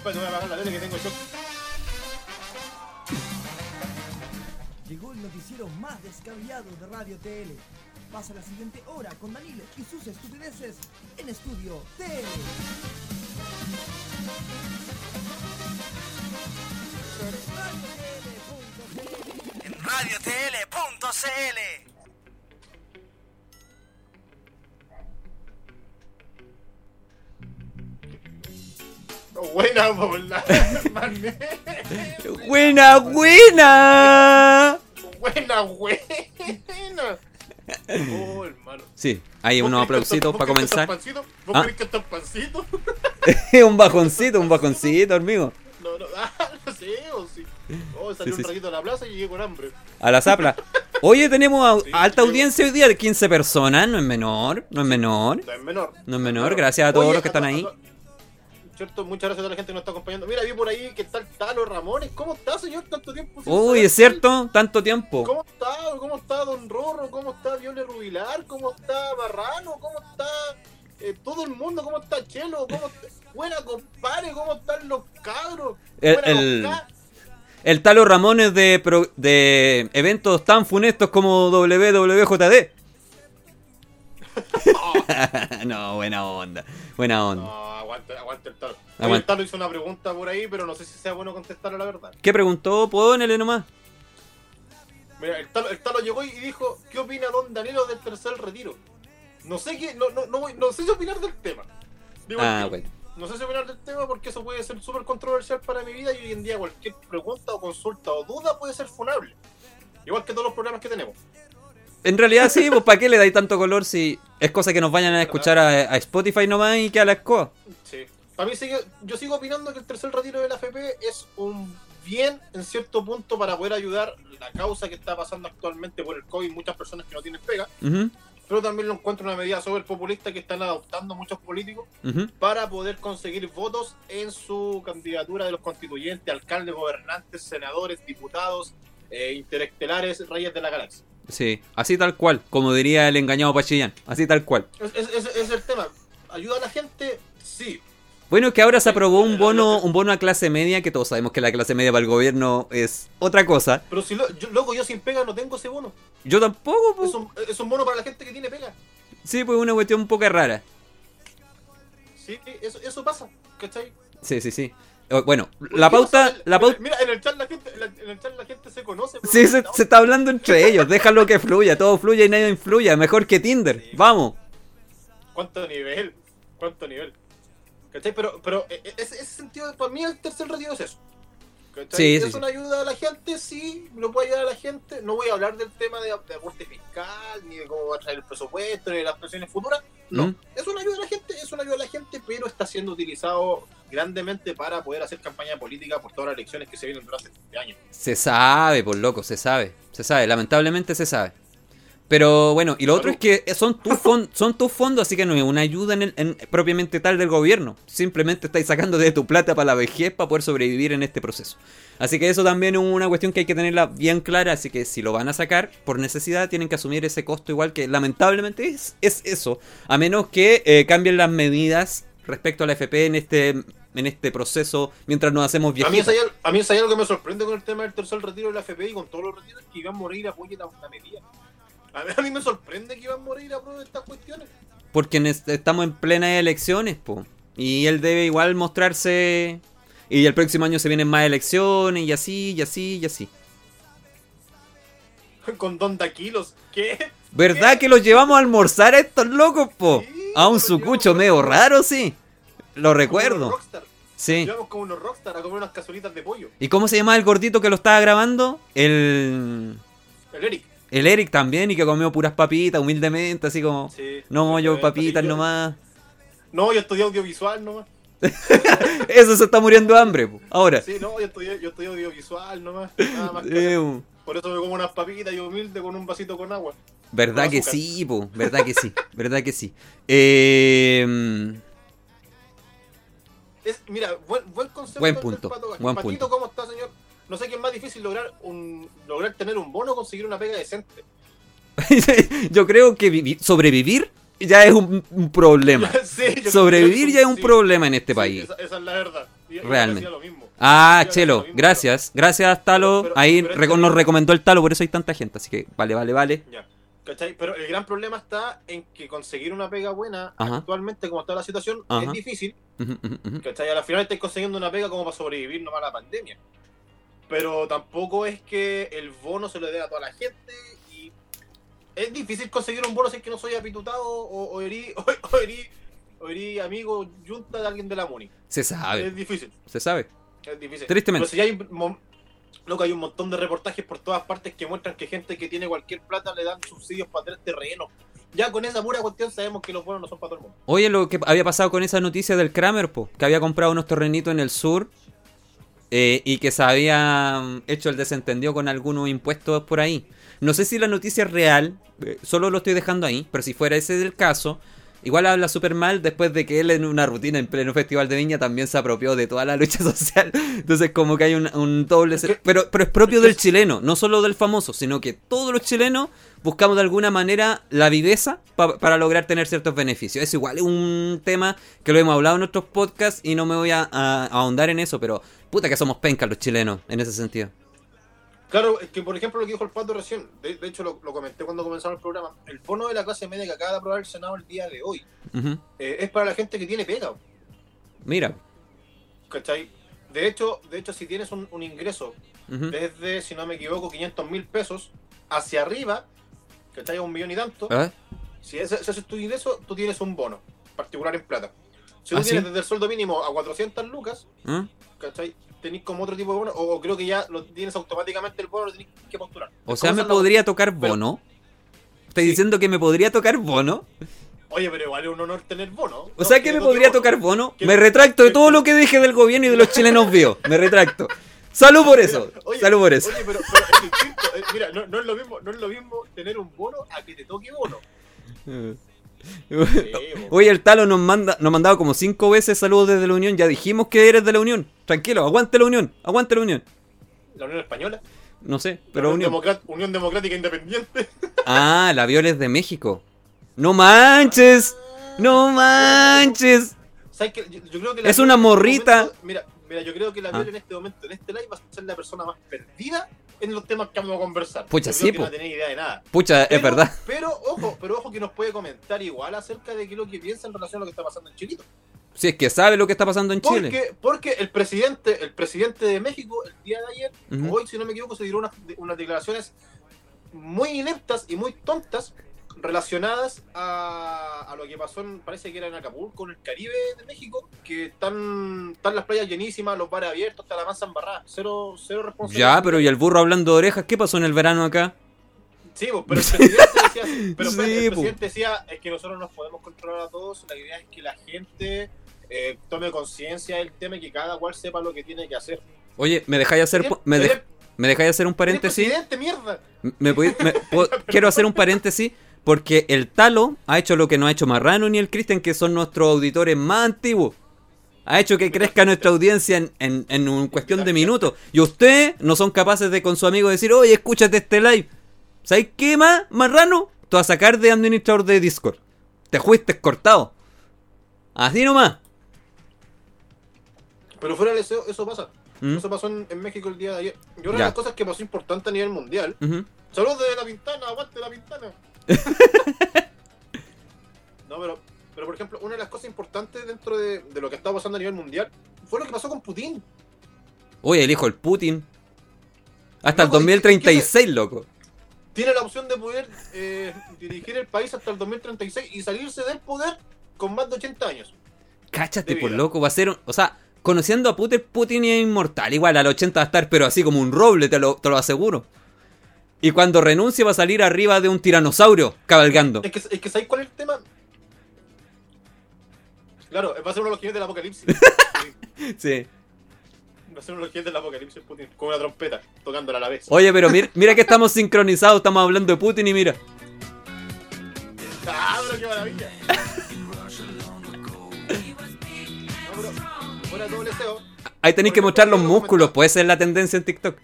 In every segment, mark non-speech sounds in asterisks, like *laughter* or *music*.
espérate, voy a apagar la tele que tengo shock. Llegó el noticiero más descabellado de Radio TL. Pasa la siguiente hora con Danilo y sus estupideces en Estudio TL. En radiotl.cl. Buena bola. *laughs* ¡Buena, buena! Buena, buena. Oh, hermano. Sí, hay ¿Vos unos aplausitos para comenzar. estos pancitos- ¿Vos Ah. crees que estos pancitos? *laughs* un bajoncito, un bajoncito, amigo. No, no, ah, *laughs* no sé, o sí. Oh, salí Sí, sí, un ratito a la plaza y llegué con hambre. A la zapla. Oye, tenemos a- Sí, alta sí. audiencia hoy día de 15 personas, no es menor, no es menor. No es menor. No es menor, gracias a todos Oye, los que están ahí. a- Cierto, muchas gracias a toda la gente que nos está acompañando. Mira, vi por ahí que está el Talo Ramones. ¿Cómo está, señor? Tanto tiempo. Uy, es cierto, tanto tiempo. ¿Cómo está? ¿Cómo está Don Rorro? ¿Cómo está Viole Rubilar? ¿Cómo está Barrano? ¿Cómo está eh, todo el mundo? ¿Cómo está Chelo? ¿Cómo está... Buena compadre, ¿cómo están los cabros? El- Buena el- compa- El Talo Ramones de, de eventos tan funestos como WWJD. *laughs* no, buena onda, buena onda. No, aguante, aguante el Talo. Aguante. El Talo hizo una pregunta por ahí, pero no sé si sea bueno contestar a la verdad. ¿Qué preguntó? Ponele nomás. Mira, el Talo, el Talo llegó y dijo, ¿qué opina Don Danilo del tercer retiro? No sé qué, no, no, no, no sé si opinar del tema. Digo, Ah, bueno. No sé si opinar del tema porque eso puede ser súper controversial para mi vida y hoy en día cualquier pregunta o consulta o duda puede ser funable. Igual que todos los programas que tenemos. En realidad sí, pues ¿para qué le dais tanto color si es cosa que nos vayan a escuchar a, a Spotify nomás y que a la escoba? Sí. Para mí sigue, yo sigo opinando que el tercer retiro de la AFP es un bien en cierto punto para poder ayudar la causa que está pasando actualmente por el COVID, muchas personas que no tienen pega, pero también lo encuentro una medida súper populista que están adoptando muchos políticos para poder conseguir votos en su candidatura de los constituyentes, alcaldes, gobernantes, senadores, diputados, eh, interestelares, reyes de la galaxia. Sí, así tal cual, como diría el engañado Pachillán, así tal cual. Es, es- el tema. ¿Ayuda a la gente? Sí. Bueno, es que ahora se aprobó un bono, un bono a clase media, que todos sabemos que la clase media para el gobierno es otra cosa. Pero si lo, yo, loco, yo sin pega no tengo ese bono. Yo tampoco, pues. Es un, es un bono para la gente que tiene pega. Sí, pues una cuestión un poco rara. Sí, eso, eso pasa. ¿Cachai? Sí, sí, sí. Bueno, la ¿Qué pauta, la pauta... Mira, en el chat la gente, en el chat la gente se conoce. pero Sí, se, se está hablando entre *laughs* ellos, déjalo que fluya, todo fluya y nadie influya, mejor que Tinder, Sí. vamos. ¿Cuánto nivel? ¿Cuánto nivel? ¿Cachai? Pero, pero eh, eh, ese, ese sentido, para mí el tercer retiro es eso. Sí, ¿Es sí, sí. una ayuda a la gente? Sí, lo puede ayudar a la gente. No voy a hablar del tema de, de aporte fiscal, ni de cómo va a traer el presupuesto, ni de las presiones futuras. No, ¿Mm? es una ayuda a la gente, es una ayuda a la gente, pero está siendo utilizado grandemente para poder hacer campaña política por todas las elecciones que se vienen durante este año. Se sabe, por loco, se sabe, se sabe, lamentablemente se sabe. Pero bueno, y lo otro es que son tus *laughs* son tus fondos, así que no es una ayuda en el- en- propiamente tal del gobierno. Simplemente estáis sacando de tu plata para la vejez para poder sobrevivir en este proceso. Así que eso también es una cuestión que hay que tenerla bien clara. Así que si lo van a sacar por necesidad, tienen que asumir ese costo igual que lamentablemente es, es eso. A menos que eh, cambien las medidas respecto a la FP en este, en este proceso mientras nos hacemos A mí, viejitos. es a mí es hay algo que me sorprende con el tema del tercer retiro de la FP y con todos los retiros que Iván Moreira apoye la, la medida. A mí, a mí me sorprende que Iván Moreira apruebe estas cuestiones. Porque nes- estamos en plenas elecciones, po. Y él debe igual mostrarse. Y el próximo año se vienen más elecciones, y así, y así, y así. *laughs* con Don Daquilos. ¿Qué? ¿Verdad ¿Qué? que los llevamos a almorzar a estos locos, po? Sí, A un sucucho medio raro, sí. Lo recuerdo. Sí. Llevamos como unos rockstar a comer unas cazuelitas de pollo. ¿Y cómo se llama el gordito que lo estaba grabando? El. El Eric. El Eric también, y que comió puras papitas, humildemente, así como. Sí. No, yo papitas nomás. No, yo estudié audiovisual nomás. *laughs* Eso se está muriendo de hambre, po. Ahora. Sí, no, yo estudié, yo estudié audiovisual nomás. Nada más que Eh. Por eso me como unas papitas y humilde con un vasito con agua. Verdad Con que sí, po. Verdad que sí. Verdad que sí. Eh, Es, mira, buen, buen concepto. Buen punto, buen Patito, punto. ¿cómo está, señor? No sé qué es más difícil lograr un lograr tener un bono o conseguir una pega decente. *laughs* Yo creo que vivi- sobrevivir ya es un, un problema. *laughs* Sí, Sobrevivir que ya es un sí. problema en este Sí, país. esa, esa es la verdad. Realmente. decía lo mismo. Ah, Chelo, decía lo mismo, gracias. Gracias, Talo. Pero- Ahí pero este- nos recomendó el Talo, por eso hay tanta gente. Así que vale, vale, vale. Ya, ¿cachai? Pero el gran problema está en que conseguir una pega buena Ajá. actualmente, como está la situación, Ajá. es difícil. Ujú, ujú, ujú. ¿Cachai? Al final estáis consiguiendo una pega como para sobrevivir nomás a la pandemia. Pero tampoco es que el bono se lo dé a toda la gente y es difícil conseguir un bono si es que no soy apitutado o, o herí, *laughs* o, o herí- o herí amigo junta de alguien de la MUNI. Se Es sabe, difícil, se sabe. es difícil. Tristemente. Pero si hay, loco, hay un montón de reportajes por todas partes que muestran que gente que tiene cualquier plata le dan subsidios para tener terreno. Ya con esa pura cuestión sabemos que los bonos no son para todo el mundo. Oye, lo que había pasado con esa noticia del Kramer, po, que había comprado unos terrenitos en el sur eh, y que se había hecho el desentendido con algunos impuestos por ahí. No sé si la noticia es real, eh, solo lo estoy dejando ahí, pero si fuera ese el caso, igual habla súper mal después de que él en una rutina en pleno festival de viña también se apropió de toda la lucha *laughs* social. Entonces como que hay un, un doble... Pero, pero es propio del chileno, no solo del famoso, sino que todos los chilenos buscamos de alguna manera la viveza pa- para lograr tener ciertos beneficios. Es igual, es un tema que lo hemos hablado en nuestros podcasts y no me voy a, a- a ahondar en eso, pero puta que somos pencas los chilenos en ese sentido. Claro, es que por ejemplo lo que dijo el Pato recién, de, de hecho lo, lo comenté cuando comenzamos el programa, el bono de la clase media que acaba de aprobar el Senado el día de hoy eh, es para la gente que tiene pega, Mira. ¿cachai? De hecho, de hecho si tienes un, un ingreso desde, si no me equivoco, 500 mil pesos hacia arriba, ¿cachai? Un millón y tanto, ¿Ah? si ese, ese es tu ingreso, tú tienes un bono particular en plata. Si tú ¿Ah, sí? tienes desde el sueldo mínimo a 400 lucas, ¿Ah? ¿cachai? Tenés como otro tipo de bono, o, creo que ya lo tienes automáticamente el bono, lo tenés que postular. O sea, me podría tocar bono. ¿Estás diciendo que me podría tocar bono? Oye, pero igual es un honor tener bono. O sea, que me podría tocar bono. Me retracto de todo lo que dije del gobierno y de los chilenos vivos. Me retracto. Salud por eso. Oye, Salud por eso. Oye, pero, pero es distinto. eh, mira, no, no es lo mismo, no es lo mismo tener un bono a que te toque bono. *laughs* Oye, el Talo nos manda, nos mandaba como cinco veces saludos desde la Unión. Ya dijimos que eres de la Unión. Tranquilo, aguante la Unión, aguante la Unión. La Unión Española. No sé, la pero Unión, Unión. Democrática Independiente. *laughs* Ah, la Viola es de México. No manches, no manches. ¿Sabes qué? Yo, yo creo que la Es una este morrita. momento- mira, mira, yo creo que la Ah. Viola en este momento, en este live, va a ser la persona más perdida en los temas que vamos a conversar. Pucha, sí, po. no idea de nada. Pucha, es verdad. Pero ojo, pero ojo que nos puede comentar igual acerca de qué es lo que piensa en relación a lo que está pasando en Chilito. Si es que sabe lo que está pasando en Chile. Porque, el presidente, el presidente de México, el día de ayer, hoy, si no me equivoco, se dieron unas, unas declaraciones muy ineptas y muy tontas relacionadas a, a lo que pasó, en, parece que era en Acapulco, en el Caribe de México, que están, están las playas llenísimas, los bares abiertos, está la masa embarrada, cero, cero responsabilidad. Ya, pero y el burro hablando de orejas, ¿qué pasó en el verano acá? Sí, pues, pero el presidente decía, *laughs* pero el pues. presidente decía, es que nosotros nos podemos controlar a todos, la idea es que la gente eh, tome conciencia del tema y que cada cual sepa lo que tiene que hacer. Oye, ¿me dejáis hacer, me, ¿me dejáis hacer un paréntesis? presidente, mierda. Me me- *laughs* quiero hacer un paréntesis porque el Talo ha hecho lo que no ha hecho Marrano ni el Cristian, que son nuestros auditores más antiguos. Ha hecho que crezca nuestra audiencia en, en, en un cuestión de minutos. Y ustedes no son capaces de con su amigo decir, oye, escúchate este live. ¿Sabes qué más, Marrano? Te vas a sacar de administrador de Discord. Te fuiste cortado. Así nomás. Pero fuera de eso, eso pasa. ¿Mm? Eso pasó en, en México el día de ayer. Y una Ya. de las cosas que pasó importante a nivel mundial. Ujú. Saludos de la pintana, aguante la pintana. *laughs* no, pero, pero por ejemplo, una de las cosas importantes dentro de, de lo que está pasando a nivel mundial fue lo que pasó con Putin. Oye, el hijo del Putin. Hasta el Loco, ¿y qué- 2036, loco. Tiene la opción de poder eh, dirigir el país hasta el 2036 y salirse del poder con más de 80 años. Cáchate, por vida. loco, va a ser. un- O sea, conociendo a Putin, Putin es inmortal. Igual al 80 va a estar, pero así como un roble, te lo, te lo aseguro. Y cuando renuncie va a salir arriba de un tiranosaurio cabalgando. Es que, es que ¿sabéis cuál es el tema? Claro, va a ser uno de los jinetes del apocalipsis. Sí, *laughs* Sí. va a ser uno de los jinetes del apocalipsis Putin, con una trompeta, tocándola a la vez. Oye, pero mira, mira que estamos sincronizados, estamos hablando de Putin y mira. ¡Ah, pero qué maravilla! No, pero, todo. Ahí tenéis que mostrar los músculos, puede ser la tendencia en TikTok.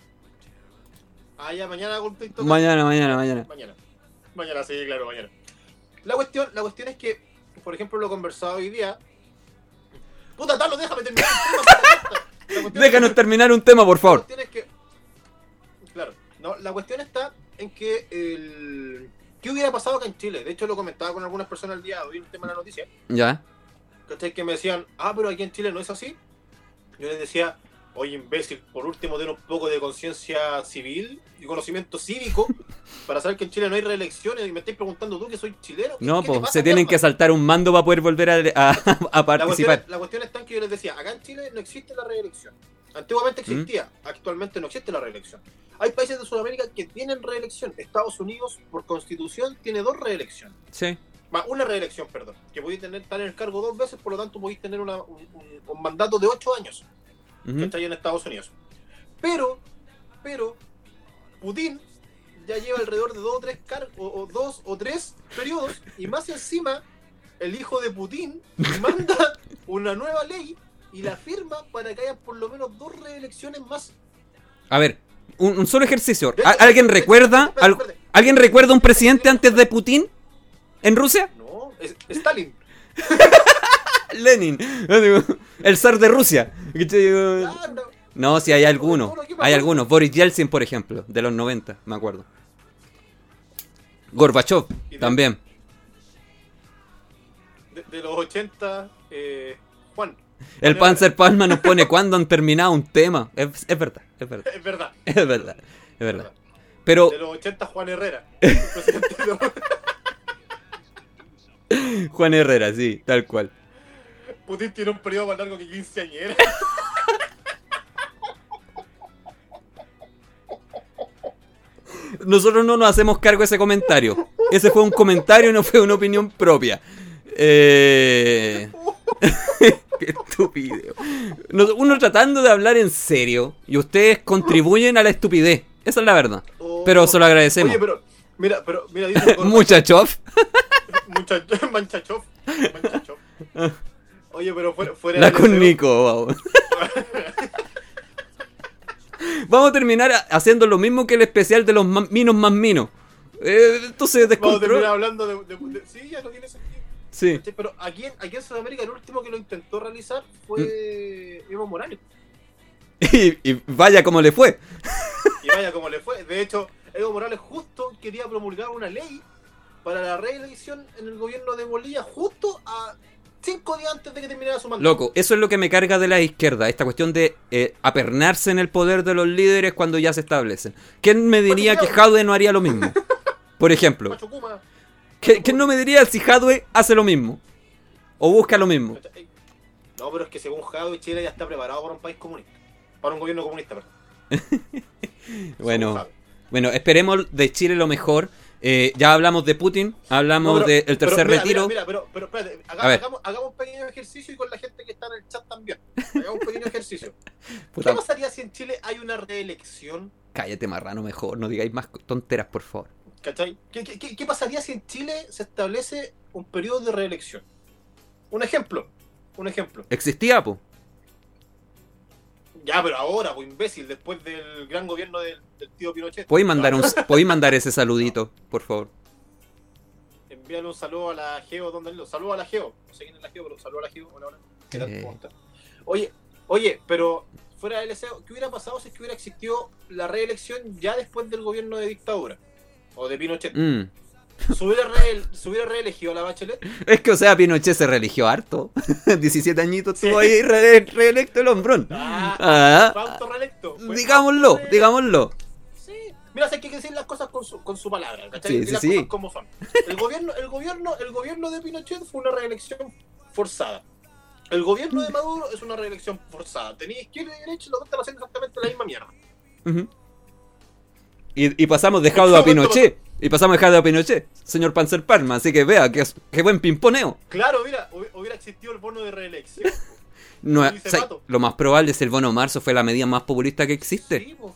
Ah, ya, mañana hago un TikTok. Mañana, mañana, mañana. Mañana. Mañana, sí, claro, mañana. La cuestión, la cuestión es que, por ejemplo, lo conversado hoy día. Puta, Talo, déjame terminar el tema, Déjanos terminar un tema, por La favor. cuestión es que. Claro, no, la cuestión está en que el. ¿Qué hubiera pasado acá en Chile? De hecho, lo comentaba con algunas personas el día de hoy, un tema de la noticia. Ya. Que me decían, ah, pero aquí en Chile no es así. Yo les decía, oye, imbécil, por último, ten un poco de conciencia civil y conocimiento cívico para saber que en Chile no hay reelecciones. Y me estáis preguntando tú que soy chileno. ¿Qué- No, pues se tienen mierda? que saltar un mando para poder volver a, a- *laughs* a La cuestión, participar. la cuestión está en que yo les decía, acá en Chile no existe la reelección. Antiguamente ¿Mm? existía, actualmente no existe la reelección. Hay países de Sudamérica que tienen reelección. Estados Unidos, por constitución, tiene dos reelecciones. Sí. Va, una reelección, perdón. Que podéis tener, estar en el cargo dos veces, por lo tanto podéis tener una- un, un- un mandato de ocho años. Que está ahí en Estados Unidos. Pero, pero, Putin ya lleva alrededor de dos o tres car o, o dos o tres periodos y más encima el hijo de Putin *laughs* manda una nueva ley y la firma para que haya por lo menos dos reelecciones más. A ver, un, un solo ejercicio. De ¿A- hecho, ¿Alguien hecho, recuerda? ¿Alguien recuerda un presidente antes de Putin en Rusia? No, es Stalin. *laughs* *laughs* Lenin. El zar de Rusia. No, sí, hay algunos. Hay algunos. Boris Yeltsin, por ejemplo, de los 90, me acuerdo. Gorbachev, también. de, de los 80, eh, Juan. El Panzer Palma nos pone *laughs* cuándo han terminado un tema. Es, es verdad, es verdad, Es verdad. es verdad, es verdad. Pero De los 80, Juan Herrera. *laughs* Juan Herrera, sí, tal cual. Putin tiene un periodo más largo que 15 años. Nosotros no nos hacemos cargo de ese comentario. Ese fue un comentario y no fue una opinión propia. Eh... *laughs* Qué estúpido. Uno tratando de hablar en serio y ustedes contribuyen a la estupidez. Esa es la verdad. Pero se lo agradecemos. Oye, pero, mira, pero, mira, dice *laughs* Gorbachev, Muchachos. muchacho- *laughs* Manchachov. Manchachov. Oye, pero fuera, fuera La con Nico, vamos. *laughs* Vamos a terminar haciendo lo mismo que el especial de los minos más minos. Eh, esto se Vamos a terminar hablando de, de- de- Sí, ya no tiene sentido. Sí. Pero aquí en, aquí en Sudamérica el último que lo intentó realizar fue Mm. Evo Morales. *laughs* Y, y vaya como le fue. Y vaya como le fue. De hecho, Evo Morales justo quería promulgar una ley para la reelección en el gobierno de Bolivia justo a cinco días antes de que terminara su mandato. Loco, eso es lo que me carga de la izquierda, esta cuestión de eh, apernarse en el poder de los líderes cuando ya se establecen. ¿Quién me diría que Jadwe no haría lo mismo? *laughs* Por ejemplo, Macho Kuma. ¿qué- ¿quién no me diría si Jadwe hace lo mismo? O busca lo mismo. No, pero es que según Jado Chile ya está preparado para un país comunista. Para un gobierno comunista, perdón. *laughs* Bueno, Jadwe. bueno, esperemos de Chile lo mejor. Eh, ya hablamos de Putin, hablamos No, del tercer mira, retiro. Mira, mira, pero, pero espérate, haga- hagamos, hagamos un pequeño ejercicio y con la gente que está en el chat también. *laughs* Hagamos un pequeño ejercicio. Puta, ¿Qué pasaría si en Chile hay una reelección? cállate marrano mejor, no digáis más tonteras, por favor. ¿Cachai? ¿Qué, qué- qué- qué pasaría si en Chile se establece un periodo de reelección? Un ejemplo. Un ejemplo. ¿Existía, po? Ya, pero ahora, pues imbécil, después del gran gobierno del, del tío Pinochet. ¿Podéis mandar, un, podéis mandar *laughs* ese saludito, por favor? Envíale un saludo a la Geo, ¿dónde lo? Saludo a la Geo. No sé quién es la Geo, pero saludo a la Geo. Hola, hola. ¿Qué tal? Eh. ¿Cómo está? Oye, oye, pero fuera del deseo, ¿qué hubiera pasado si es que hubiera existido la reelección ya después del gobierno de dictadura? O de Pinochet. Mm. *laughs* ¿Se hubiera, re- reelegido a la Bachelet? Es que, o sea, Pinochet se religió harto. *laughs* 17 añitos Sí. estuvo ahí re- reelecto el hombrón. Ah, Ah, fue autorreelecto. Fue digámoslo, digámoslo. Sí. Mira, hay que decir las cosas con su, con su palabra, ¿cachai? Sí, las sí. cosas como son. El gobierno, el gobierno, el gobierno de Pinochet fue una reelección forzada. El gobierno de Maduro es una reelección forzada. Tenía izquierda y derecha y los dos están haciendo exactamente la misma mierda. Y, y pasamos de Jaudo a Pinochet. Y pasamos de Jaudo a Pinochet, señor Panzer Parma. Así que vea, que, qué buen pimponeo. Claro, mira, hubi- hubiera existido el bono de reelección. *laughs* No, o sea, lo más probable es el bono marzo fue la medida más populista que existe. Sí, po.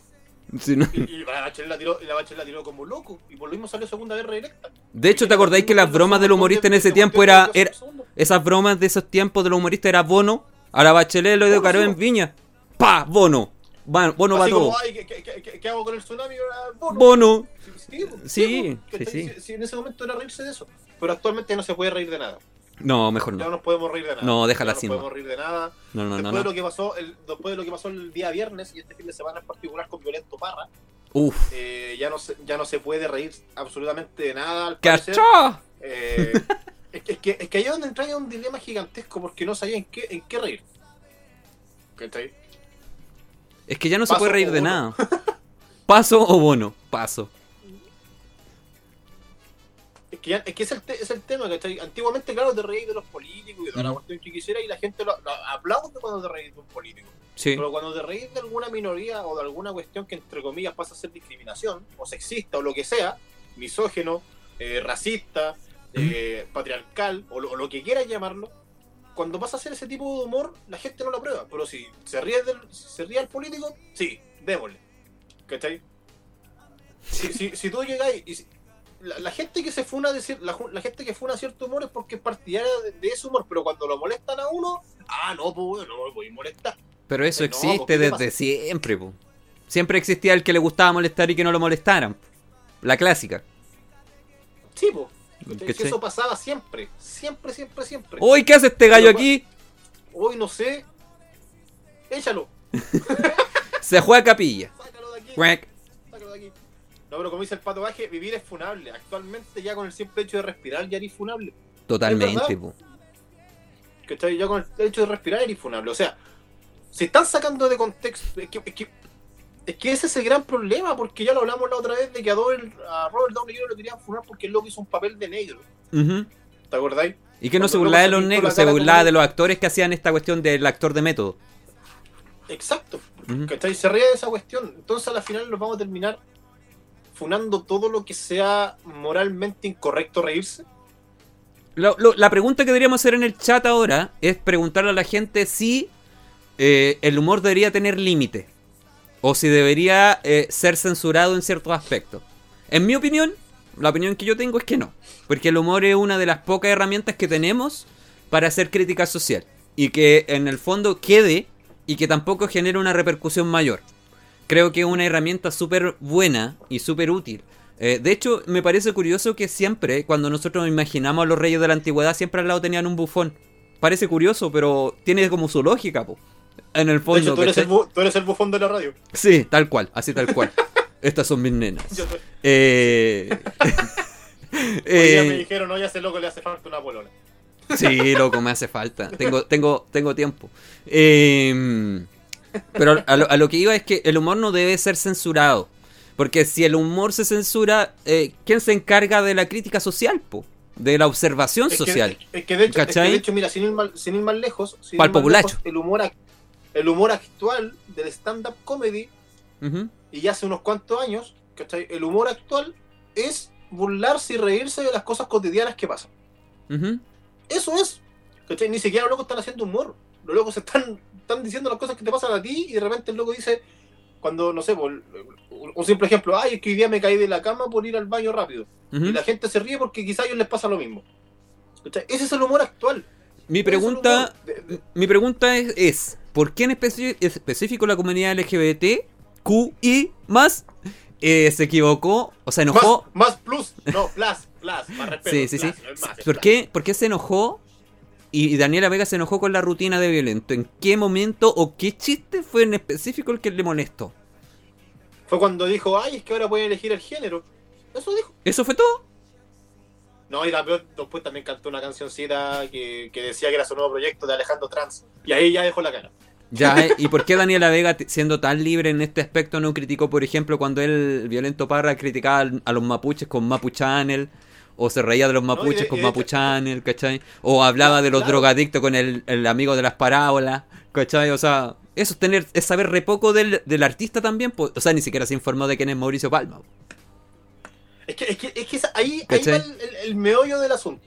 Si no- y, y la Bachelet la tiró, la Bachelet la tiró como loco. Y por lo mismo salió segunda vez reelecta. De hecho, ¿te acordáis que las bromas del humorista en ese tiempo era, era esas bromas de esos tiempos de los humoristas era bono? A la bachelet lo educaron en Viña. ¡Pa! Bono. Bono va todo. como, ay, ¿qué, qué, qué- qué hago con el tsunami? Ah, bono. Bono. Sí, po, Sí, sí, ¿cachai? sí. Si- si en ese momento era reírse de eso. Pero actualmente no se puede reír de nada. No, mejor Ya no no. nos podemos reír de nada. No, déjala Ya así, No podemos reír de nada. No, no, no, después, De no. lo que pasó el, después de lo que pasó el día viernes y este fin de semana en particular con Violento Parra, Uf. eh, ya, no se, ya no se puede reír absolutamente de nada. Al. Eh, es, que, es, que, es que ahí es donde entra ya un dilema gigantesco porque no sabía en qué, en qué reír. ¿Cachai? Es que ya no se Paso puede reír de nada. ¿Paso o bono? Paso. Es que, ya- es, que es, el te- es el tema, ¿cachai? Antiguamente, claro, te reís de los políticos y de la cuestión que quisiera y la gente lo, lo aplaude cuando te reís de un político. Sí. Pero cuando te reís de alguna minoría o de alguna cuestión que entre comillas pasa a ser discriminación, o sexista, o lo que sea, misógeno, eh, racista, eh, patriarcal, o lo, o lo que quieras llamarlo, cuando pasa a ser ese tipo de humor, la gente no lo aprueba. Pero si se ríe del, si se ríe al político, sí, démosle. ¿Cachai? Si, si, si tú llegáis y si- la, la gente que se funa decir la, gente que funa cierto humor es porque es partidaria de, de ese humor, pero cuando lo molestan a uno, ah no, pues no me voy a molestar. Pero eso ¿por existe desde siempre, po. Siempre existía el que le gustaba molestar y que no lo molestaran. La clásica. Sí, pues. ¿Cachai? eso pasaba siempre, siempre, siempre, siempre. Uy, ¿qué hace este gallo Pero, aquí? Hoy no sé. Échalo, *laughs* Se juega a capilla. sácalo de aquí. No, pero como dice el pato Baje, vivir es funable. Actualmente ya con el simple hecho de respirar ya eres funable. Totalmente, ¿Es po. ¿Cachai? Ya con el hecho de respirar eres funable. O sea, se están sacando de contexto. Es que, es que, es que ese es el gran problema, porque ya lo hablamos la otra vez de que a, Doyle- a Robert Downey Jr. lo querían funar porque el loco hizo un papel de negro. Ujú. ¿Te acordáis? Y que no se burlaba de los negros, se burlaba de los actores que hacían esta cuestión del actor de método. Exacto. Ujú. ¿Cachai? Se ríe de esa cuestión. Entonces a la final nos vamos a terminar funando todo lo que sea moralmente incorrecto reírse. Lo- la pregunta que deberíamos hacer en el chat ahora es preguntarle a la gente si eh, el humor debería tener límite o si debería eh, ser censurado en ciertos aspectos. En mi opinión, la opinión que yo tengo es que no, porque el humor es una de las pocas herramientas que tenemos para hacer crítica social y que en el fondo quede y que tampoco genere una repercusión mayor. Creo que es una herramienta súper buena y súper útil. Eh, de hecho, me parece curioso que siempre, cuando nosotros imaginamos a los reyes de la antigüedad, siempre al lado tenían un bufón. Parece curioso, pero tiene como su lógica, po. En el De fondo. hecho, tú eres, el bu- tú eres el bufón de la radio. Sí, tal cual, así tal cual. *laughs* Estas son mis nenas. Yo Eh... *laughs* me eh, dijeron, oye, a ese loco le hace falta una polola. Sí, loco, me hace falta. Tengo, tengo, tengo tiempo. Eh, pero a lo, a lo que iba es que el humor no debe ser censurado. Porque si el humor se censura, eh, ¿quién se encarga de la crítica social, po? De la observación Es que, social. es que de hecho, es que ¿Cachai? de hecho, mira, sin ir, mal- sin ir más lejos, sin ir más lejos, el humor, el humor actual del stand-up comedy, y ya hace unos cuantos años, ¿cachai? El humor actual es burlarse y reírse de las cosas cotidianas que pasan. Eso es. ¿Cachai? Ni siquiera los locos están haciendo humor. Los locos están, están diciendo las cosas que te pasan a ti y de repente el loco dice, cuando, no sé, por- un simple ejemplo, ay, es que hoy día me caí de la cama por ir al baño rápido. Y la gente se ríe porque quizá a ellos les pasa lo mismo. Ese es el humor actual. Mi es pregunta, humor de- de- mi pregunta es, es, ¿por qué en específico la comunidad LGBT, QI más, eh, se equivocó o se más, enojó? más plus, no, *laughs* plus, plus, más respeto. Sí, sí, sí. no más, ¿Por qué, ¿Por qué se enojó? Y Daniela Vega se enojó con la rutina de violento. ¿En qué momento o qué chiste fue en específico el que le molestó? Fue cuando dijo, ay, es que ahora pueden elegir el género. Eso dijo. ¿Eso fue todo? No, y después también cantó una cancioncita que, que decía que era su nuevo proyecto de Alejandro Trans. Y ahí ya dejó la cara. Ya, eh, *laughs* ¿y por qué Daniela Vega, siendo tan libre en este aspecto, no criticó, por ejemplo, cuando él, Violento Parra, criticaba a los mapuches con Mapu Channel? O se reía de los mapuches de- con y de Mapu hecho- Channel, ¿cachai? O hablaba de los Claro. drogadictos con el, el amigo de las parábolas, ¿cachai? O sea, eso es tener, es saber re poco del, del artista también, pues, o sea, ni siquiera se informó de quién es Mauricio Palma. Es que, es que, es que ahí, ahí va el, el- el meollo del asunto.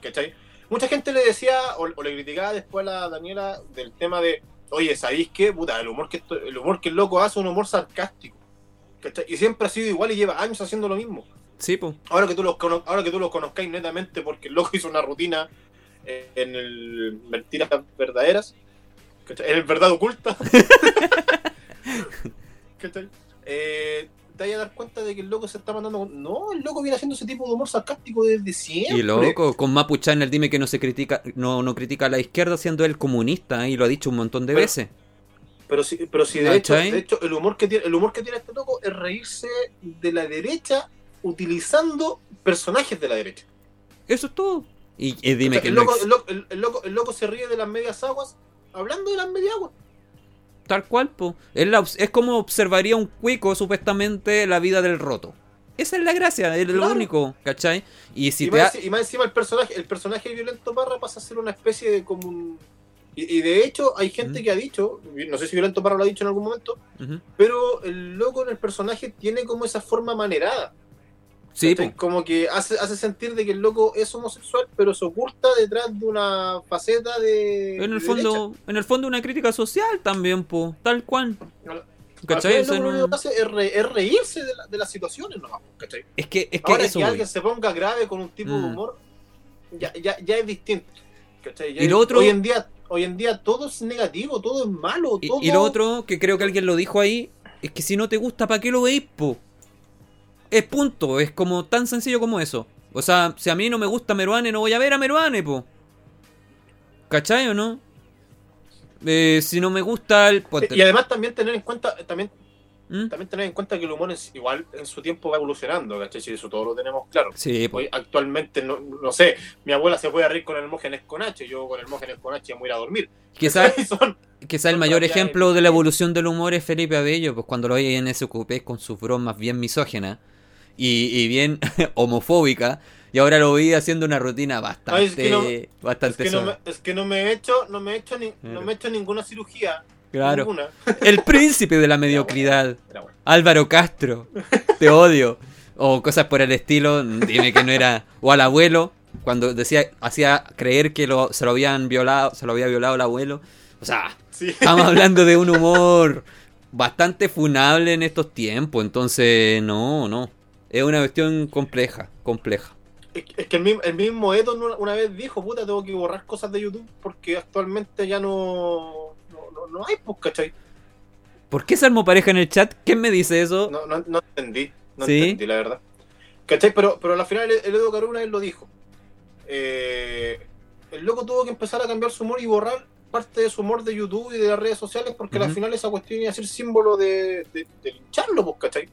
¿Cachai? Mucha gente le decía o, o le criticaba después a la Daniela del tema de, oye, ¿sabéis qué? Puta, el humor que, esto- el humor que el loco hace es un humor sarcástico. ¿Cachai? Y siempre ha sido igual y lleva años haciendo lo mismo. Sí, pues. Ahora que tú los, cono- ahora que tú los conozcáis netamente porque el loco hizo una rutina eh, en el Mentiras Verdaderas, en el Verdad Oculta. *laughs* ¿Cachai? Eh, te vayas a dar cuenta de que el loco se está mandando. con- No, el loco viene haciendo ese tipo de humor sarcástico desde siempre. Y loco, con Mapu Channel dime que no se critica, no, no critica a la izquierda siendo él comunista, ¿eh? y lo ha dicho un montón de Pero- veces. Pero sí, pero sí de, hecho, de hecho, el humor que tiene, el humor que tiene este loco es reírse de la derecha utilizando personajes de la derecha. Eso es todo. Y, dime O sea, que el, loco, ex- el, loco, el- el loco- el loco se ríe de las medias aguas hablando de las medias aguas. Tal cual, po. Es, la obs- es como observaría un cuico supuestamente la vida del roto. Esa es la gracia, es lo único, ¿cachai? Y si y, te más, ha- y más encima el personaje, el personaje de Violento Parra pasa a ser una especie de como un... Y, y de hecho hay gente que ha dicho, no sé si Violento Parra lo ha dicho en algún momento, pero el loco en el personaje tiene como esa forma manerada. Sí. Como que hace, hace sentir de que el loco es homosexual, pero se oculta detrás de una faceta de... En el de fondo, en el fondo una crítica social también, po. Tal cual. ¿Cachai? Lo que hace es, re- es reírse de, la- de las situaciones nomás, ¿cachai? Es que, es que Ahora eso que alguien se ponga grave con un tipo de Mm. humor, ya, ya, ya es distinto. ¿cachai? Ya Y es- lo otro- hoy en día, hoy en día todo es negativo, todo es malo, Y, todo. y lo otro, que creo que alguien lo dijo ahí, es que si no te gusta, ¿para qué lo veis, po? Es punto, es como tan sencillo como eso. O sea, si a mí no me gusta Meruane, no voy a ver a Meruane, po. ¿Cachai o no? Eh, si no me gusta el... Y además también tener en cuenta, también, ¿Mm? también tener en cuenta que el humor es igual en su tiempo va evolucionando, ¿cachai? Si eso todo lo tenemos claro. Sí. Hoy, actualmente, no, no sé, mi abuela se puede reír con Hermógenes con H, yo con Hermógenes con H ya me voy a ir a dormir. Quizás *laughs* quizá el mayor ejemplo de la evolución del humor es Felipe Abello, pues cuando lo veía en SQP con sus bromas bien misógenas y, y bien *laughs* homofóbicas, y ahora lo vi haciendo una rutina bastante, Ay, es que no- es bastante que, no suave. me, es que no me he hecho, no me he hecho, ni, no me he hecho ninguna cirugía. Claro. Ninguna. El príncipe de la mediocridad. Era bueno. Álvaro Castro. Te odio. O cosas por el estilo. Dime que no era. O al abuelo. Cuando decía, hacía creer que lo, se lo habían violado, se lo había violado el abuelo. O sea, Sí. estamos hablando de un humor bastante funable en estos tiempos. Entonces, no, no. Es una cuestión compleja, compleja. Es que- es que el mismo, el mismo Edo una, vez dijo, puta, tengo que borrar cosas de YouTube porque actualmente ya no, no, no, no hay, pues, ¿cachai? ¿Por qué se armó pareja en el chat? ¿Quién me dice eso? No, no, no entendí, no ¿Sí? entendí, la verdad. ¿Cachai? Pero, pero al final el, el Edo Caro una vez lo dijo. Eh, el loco tuvo que empezar a cambiar su humor y borrar parte de su humor de YouTube y de las redes sociales porque al Ujú. final esa cuestión iba a ser símbolo de, de, de lincharlo, pues, ¿cachai?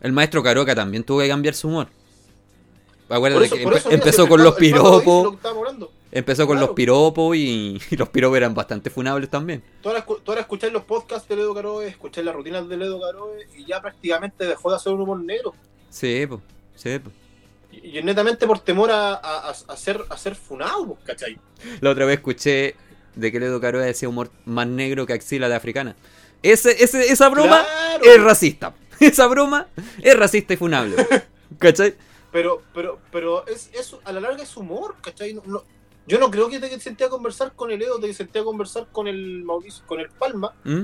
El maestro Caroca también tuvo que cambiar su humor. Acuérdate que empe- mira, empezó con los piropos. Empezó con Claro. los piropos y, *laughs* y los piropos eran bastante funables también. Tú ahora, tú ahora escucháis los podcasts de Ledo Caroe, escucháis las rutinas de Ledo Caroe y ya prácticamente dejó de hacer un humor negro. Sí, pues. Sí, po. Y, netamente por temor a, a, a- ser, a ser funado, pues, ¿cachai? La otra vez escuché de que Ledo Caroe decía humor más negro que axila de africana. Ese, ese, esa broma Claro. es racista. *laughs* Esa broma es racista y funable. ¿Cachai? Pero, pero, pero es, es, a la larga es humor, ¿cachai? No- no- yo no creo que te senté a conversar con el Edo, te senté a conversar con el Mauricio, con el Palma, ¿Mm?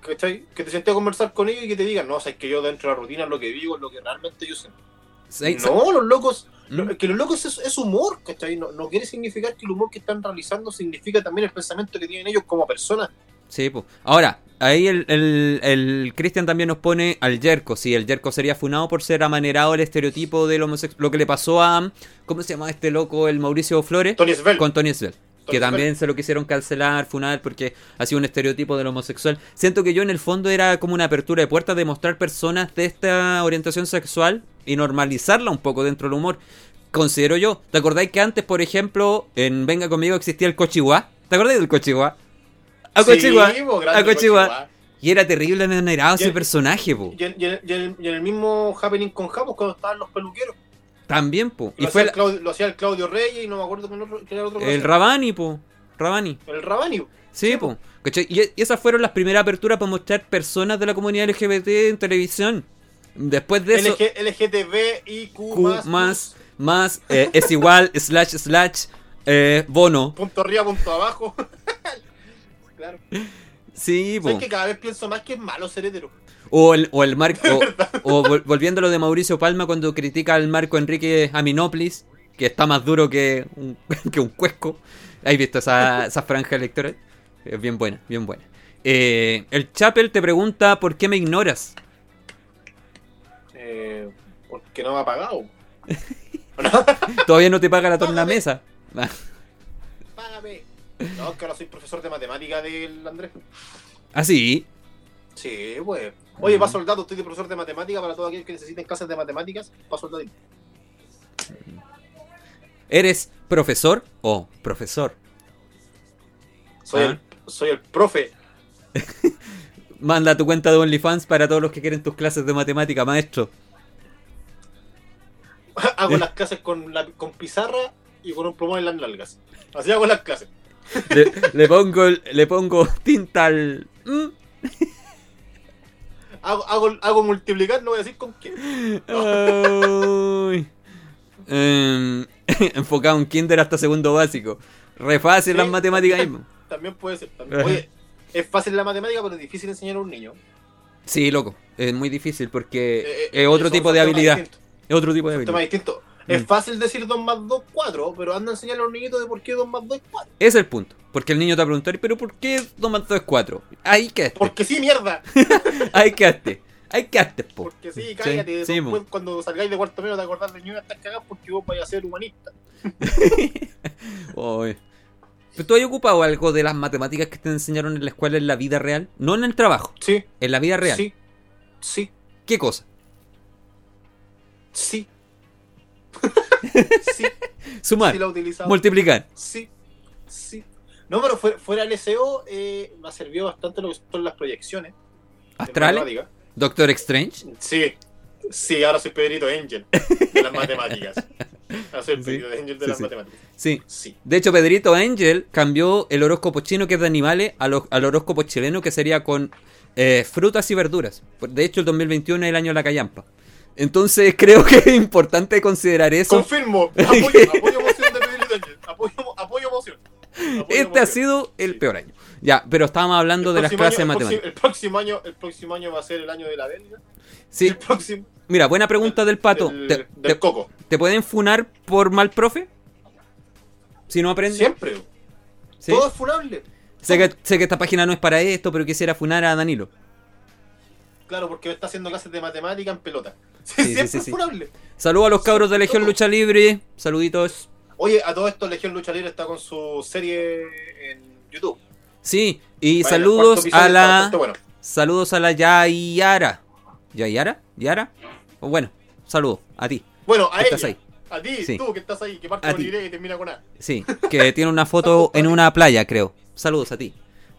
¿cachai? Que te senté a conversar con ellos y que te digan, no, o sea, es que yo dentro de la rutina lo que digo es lo que realmente yo siento. Sí, No, los locos, ¿Mm? que los locos es, es humor, ¿cachai? No, no quiere significar que el humor que están realizando significa también el pensamiento que tienen ellos como personas. Sí, pues. Ahora, ahí el, el, el Cristian también nos pone al Yerko. Sí, el Yerko sería funado por ser amanerado el estereotipo del homosexual. Lo que le pasó a. ¿Cómo se llama este loco? El Mauricio Flores. Tony Svel. Con Tony Svel. Que también se lo quisieron cancelar, funar, porque hacía un estereotipo del homosexual. Siento que yo en el fondo era como una apertura de puertas de mostrar personas de esta orientación sexual y normalizarla un poco dentro del humor. Considero yo. ¿Te acordáis que antes, por ejemplo, en Venga conmigo existía el cochihuá? ¿Te acordáis del cochihuá? A Sí. Y era terrible amanerado Y ese personaje, po. Y en, y en- y en- y en el mismo Happening con Japos cuando estaban los peluqueros. También, po. Y Lo, fue hacía, el Claudio, lo hacía el Claudio Reyes y no me acuerdo quién era el otro. el. Rabani, po. Rabani. El Rabani. Sí, po. ¿Cachai? Y, y esas fueron las primeras aperturas para mostrar personas de la comunidad LGBT en televisión. Después de eso, LG, LGTB y Q, Q más, más, más, eh, es igual, *laughs* slash, slash, eh, bono. punto arriba, punto abajo. *laughs* claro. Sí. ¿Sabes que cada vez pienso más que es malo ser hetero? O el, o el marco, *laughs* o, vol- volviendo a lo de Mauricio Palma cuando critica al Marco Enrique Aminoplis, que está más duro que un, *laughs* que un cuesco. ¿Has visto esa, *laughs* esa franja electoral? Es bien buena, bien buena. Eh, el Chapel te pregunta por qué me ignoras. Eh, porque no me ha pagado. Todavía no te paga la tornamesa. Ah. No, que ahora soy profesor de matemática del Andrés. Ah, sí. Sí, pues. Oye, Mm. paso el dato, estoy de profesor de matemática para todos aquellos que necesiten clases de matemáticas. Paso el dato. ¿Eres profesor o profesor? Soy, Ah. el, soy el profe. *laughs* Manda tu cuenta de OnlyFans para todos los que quieren tus clases de matemática, maestro. *laughs* hago Eh. las clases con, la, con pizarra y con un plumón en las nalgas. Así hago las clases. Le, le pongo, le pongo tinta al... ¿Mm? Hago, hago, hago multiplicar, no voy a decir con qué. Ay. Em, *laughs* enfocado en kinder hasta segundo básico. Re fácil Sí. las matemáticas mismo. También puede ser. también. Oye, es fácil la matemática, pero es difícil enseñar a un niño. Sí, loco. Es muy difícil porque Eh, eh, es otro tipo de habilidad. Es otro tipo de habilidad. distintos. Mm. Es fácil decir 2 más 2, 4, pero anda a enseñarle a los niñitos de por qué 2 más 2 es 4. Ese es el punto. Porque el niño te va a preguntar, ¿pero por qué 2 más 2 es 4? Ahí quedaste. Porque sí, mierda. *laughs* Ahí quedaste. Ahí quedaste, po. Porque sí, cállate. sí, después, mo. cuando salgáis de cuarto medio te acordás de niño estás cagado porque vos vais a ser humanista. *laughs* Oy. ¿Pero ¿Tú has ocupado algo de las matemáticas que te enseñaron en la escuela en la vida real? No en el trabajo, Sí, en la vida real. sí, sí, ¿Qué cosa? sí. *laughs* sí, Sumar, sí lo he utilizado. multiplicar. Sí, sí. No, pero fue- fuera del SEO eh, me ha servido bastante lo que son las proyecciones. ¿Astrales? ¿Doctor Strange? Sí, sí, ahora soy Pedrito Angel de las matemáticas. *laughs* Ahora soy el Sí, Angel de sí, las sí. matemáticas. Sí. De hecho, Pedrito Angel cambió el horóscopo chino, que es de animales, a lo- al horóscopo chileno, que sería con eh, frutas y verduras. De hecho, el 2021 es el año de la callampa. Entonces, creo que es importante considerar eso. Confirmo. *laughs* Apoyo, apoyo emoción de. Apoyo, apoyo emoción. Apoyo Este ha sido el peor año. Ya, pero estábamos hablando El de las clases de matemáticas. El próximo, año, el próximo año va a ser el año de la belga. Sí, El próximo. mira, buena pregunta del pato. Del, ¿Te, del te- coco. te pueden funar por mal profe? Si no aprendes. Siempre. ¿Sí? Todo es funable. Sé, que, sé que esta página no es para esto, pero quisiera funar a Danilo. Claro, porque está haciendo clases de matemática en pelota. Sí, *laughs* sí, Siempre sí, es funable. Saludos a los cabros de Legión. Lucha Libre. Saluditos. Oye, a todo esto Legión Lucha Libre está con su serie en YouTube. Sí, y saludos a la. bueno. Saludos a la Yayara. ¿Yayara? ¿Yara? O bueno, saludos a ti. Bueno, a ¿Qué ella. ahí? A ti, Sí. tú que estás ahí, que parte A con. Y y termina con A. Sí, que tiene una foto en una playa, creo. Saludos a ti.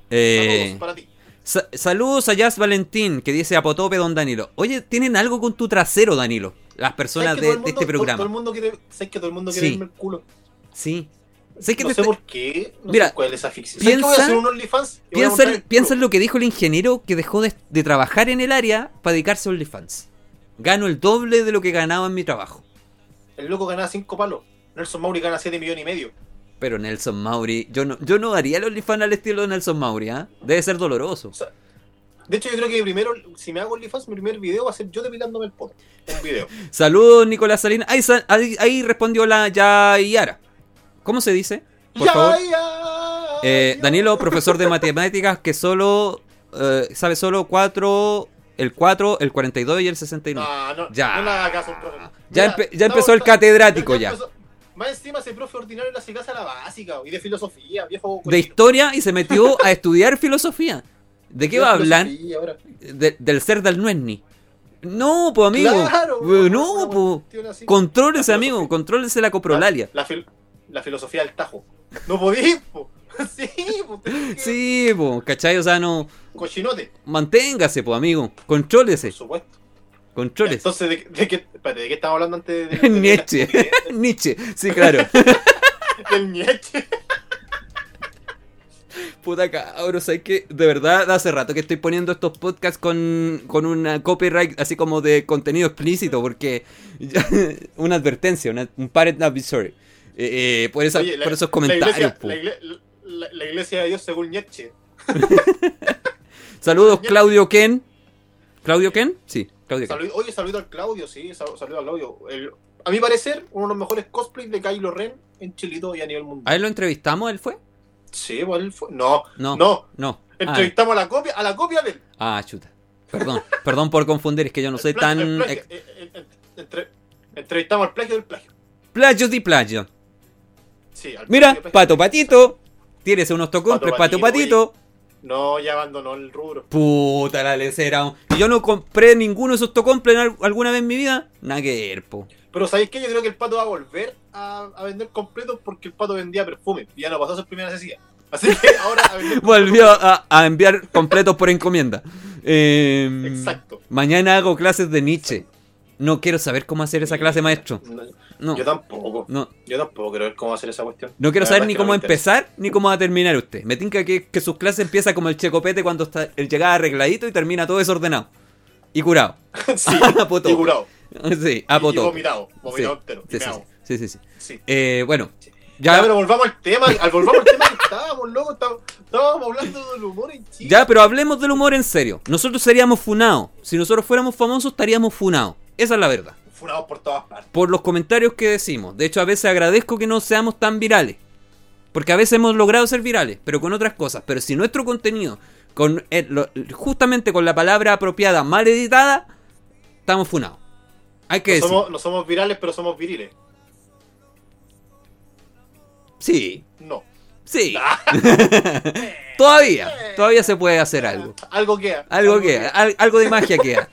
Eh, Saludos para ti. Sa- saludos a Jazz Valentín, que dice Apotope Don Danilo. Oye, tienen algo con tu trasero, Danilo. Las personas ¿Sabes que de, este mundo- todo- programa. Todo el mundo quiere, ¿sabes que todo el mundo quiere Sí. verme el culo? Sí. Sé que no te sé por qué. No Mira, sé cuál es esa ficción. ¿Sabes que voy a piensa- hacer un OnlyFans? y voy a Piensa, mostrar en- lo que dijo el ingeniero que dejó de, de trabajar en el área para dedicarse a OnlyFans. Gano el doble de lo que ganaba en mi trabajo. El loco ganaba 5 palos. Nelson Mauri gana 7 millones y medio. Pero Nelson Mauri, yo no, yo no haría el OnlyFans al estilo de Nelson Mauri, ¿ah? Debe ser doloroso. O sea, de hecho, yo creo que primero, si me hago OnlyFans, mi primer video va a ser yo depilándome el poto. Un video. *laughs* Saludos, Nicolás Salinas. Ahí, ahí, ahí respondió la Yayara. ¿Cómo se dice? Por Ya, favor. ya, Eh, ya. Danilo, profesor de matemáticas que solo eh, sabe solo 4, el 4, el 42 y el 69. No, no, Ya. no caso. Ya Mira, empe- ya empezó el catedrático ya. empezó- Más encima ese profe ordinario le hace casa a la básica y de filosofía, viejo. De cochino. historia y se metió *laughs* a estudiar filosofía. ¿De qué De va a hablar? De- del ser del Nuesni. No, pues amigo. Claro, una- no, pues. Contrólese, amigo. Contrólese la coprolalia. La, fil- la filosofía del tajo. No podís, po. *laughs* Sí, po. Sí, pues, ¿cachai? O sea, no. Cochinote, Manténgase, pues, amigo. Contrólese. por supuesto. Contrólese. Entonces, ¿de, de qué, espérate, ¿de qué estamos hablando antes de, *laughs* de- Nietzsche. *laughs* *laughs* Nietzsche. Sí, claro. del Nietzsche? Puta cabros, hay que. De verdad, hace rato que estoy poniendo estos podcasts con, con una copyright así como de contenido explícito, porque. una advertencia, una- un parent advisory. Eh, eh, por, esa- Oye, la- por esos la comentarios. iglesia, la, igle- la- la iglesia de Dios según Nietzsche. Saludos, Claudio Ken. ¿Claudio Ken? Sí, Claudio oye, saludo al Claudio, sí, sal- saludo al Claudio. El- a mi parecer, uno de los mejores cosplays de Kylo Ren en Chilito y a nivel ¿A mundial. él lo entrevistamos? ¿Él fue? Sí, pues él fue. No, No. no. No. Ah, Entrevistamos a la copia, a la copia de él. Ah, chuta. Perdón, *laughs* perdón por confundir, es que yo no soy plagio, tan... el plagio, ex- eh, eh, entre- entrevistamos al plagio del plagio. Plagio di plagio. Sí, al Mira, plagio Pato. Patito. Tírese unos tocompres, Pato Pato Patito. No, ya abandonó el rubro. Puta la lecera. Y yo no compré ninguno de esos al- alguna vez en mi vida. Nada que ver, po. Pero ¿sabéis qué? Yo creo que el pato va a volver a, a vender completos porque el pato vendía perfume. Y ya no pasó su primera necesidad. Así que *laughs* ahora a *laughs* Volvió a, a enviar completos por encomienda. Eh, Exacto. Mañana hago clases de Nietzsche. No quiero saber cómo hacer esa clase, maestro. No, Yo tampoco. no. Yo tampoco quiero ver cómo ser esa cuestión. No quiero saber ni no cómo empezar ni cómo va a terminar usted. Me tinca que, que sus clases empieza como el checopete cuando está, él llegaba arregladito y termina todo desordenado. Y curado. *laughs* sí, *laughs* A poto. y curado. Sí, a Y poto. vomitado. Vomitado Sí, entero. Sí, y sí, meado. sí, sí, sí. Sí. Eh, bueno, Ya, ya, pero volvamos al tema. Al volvamos al tema que estábamos, loco. Estábamos, estábamos hablando del humor en Chile. ya, pero hablemos del humor en serio. Nosotros seríamos funados. Si nosotros fuéramos famosos, estaríamos funados. Esa es la verdad. Funados por todas partes. Por los comentarios que decimos. De hecho, a veces agradezco que no seamos tan virales. Porque a veces hemos logrado ser virales, pero con otras cosas. Pero si nuestro contenido, con lo- justamente con la palabra apropiada mal editada, estamos funados. Hay que No decir. somos, no somos virales, pero somos viriles. Sí, No. sí. *laughs* todavía, todavía se puede hacer algo. Algo queda. Algo queda, al- algo de magia queda.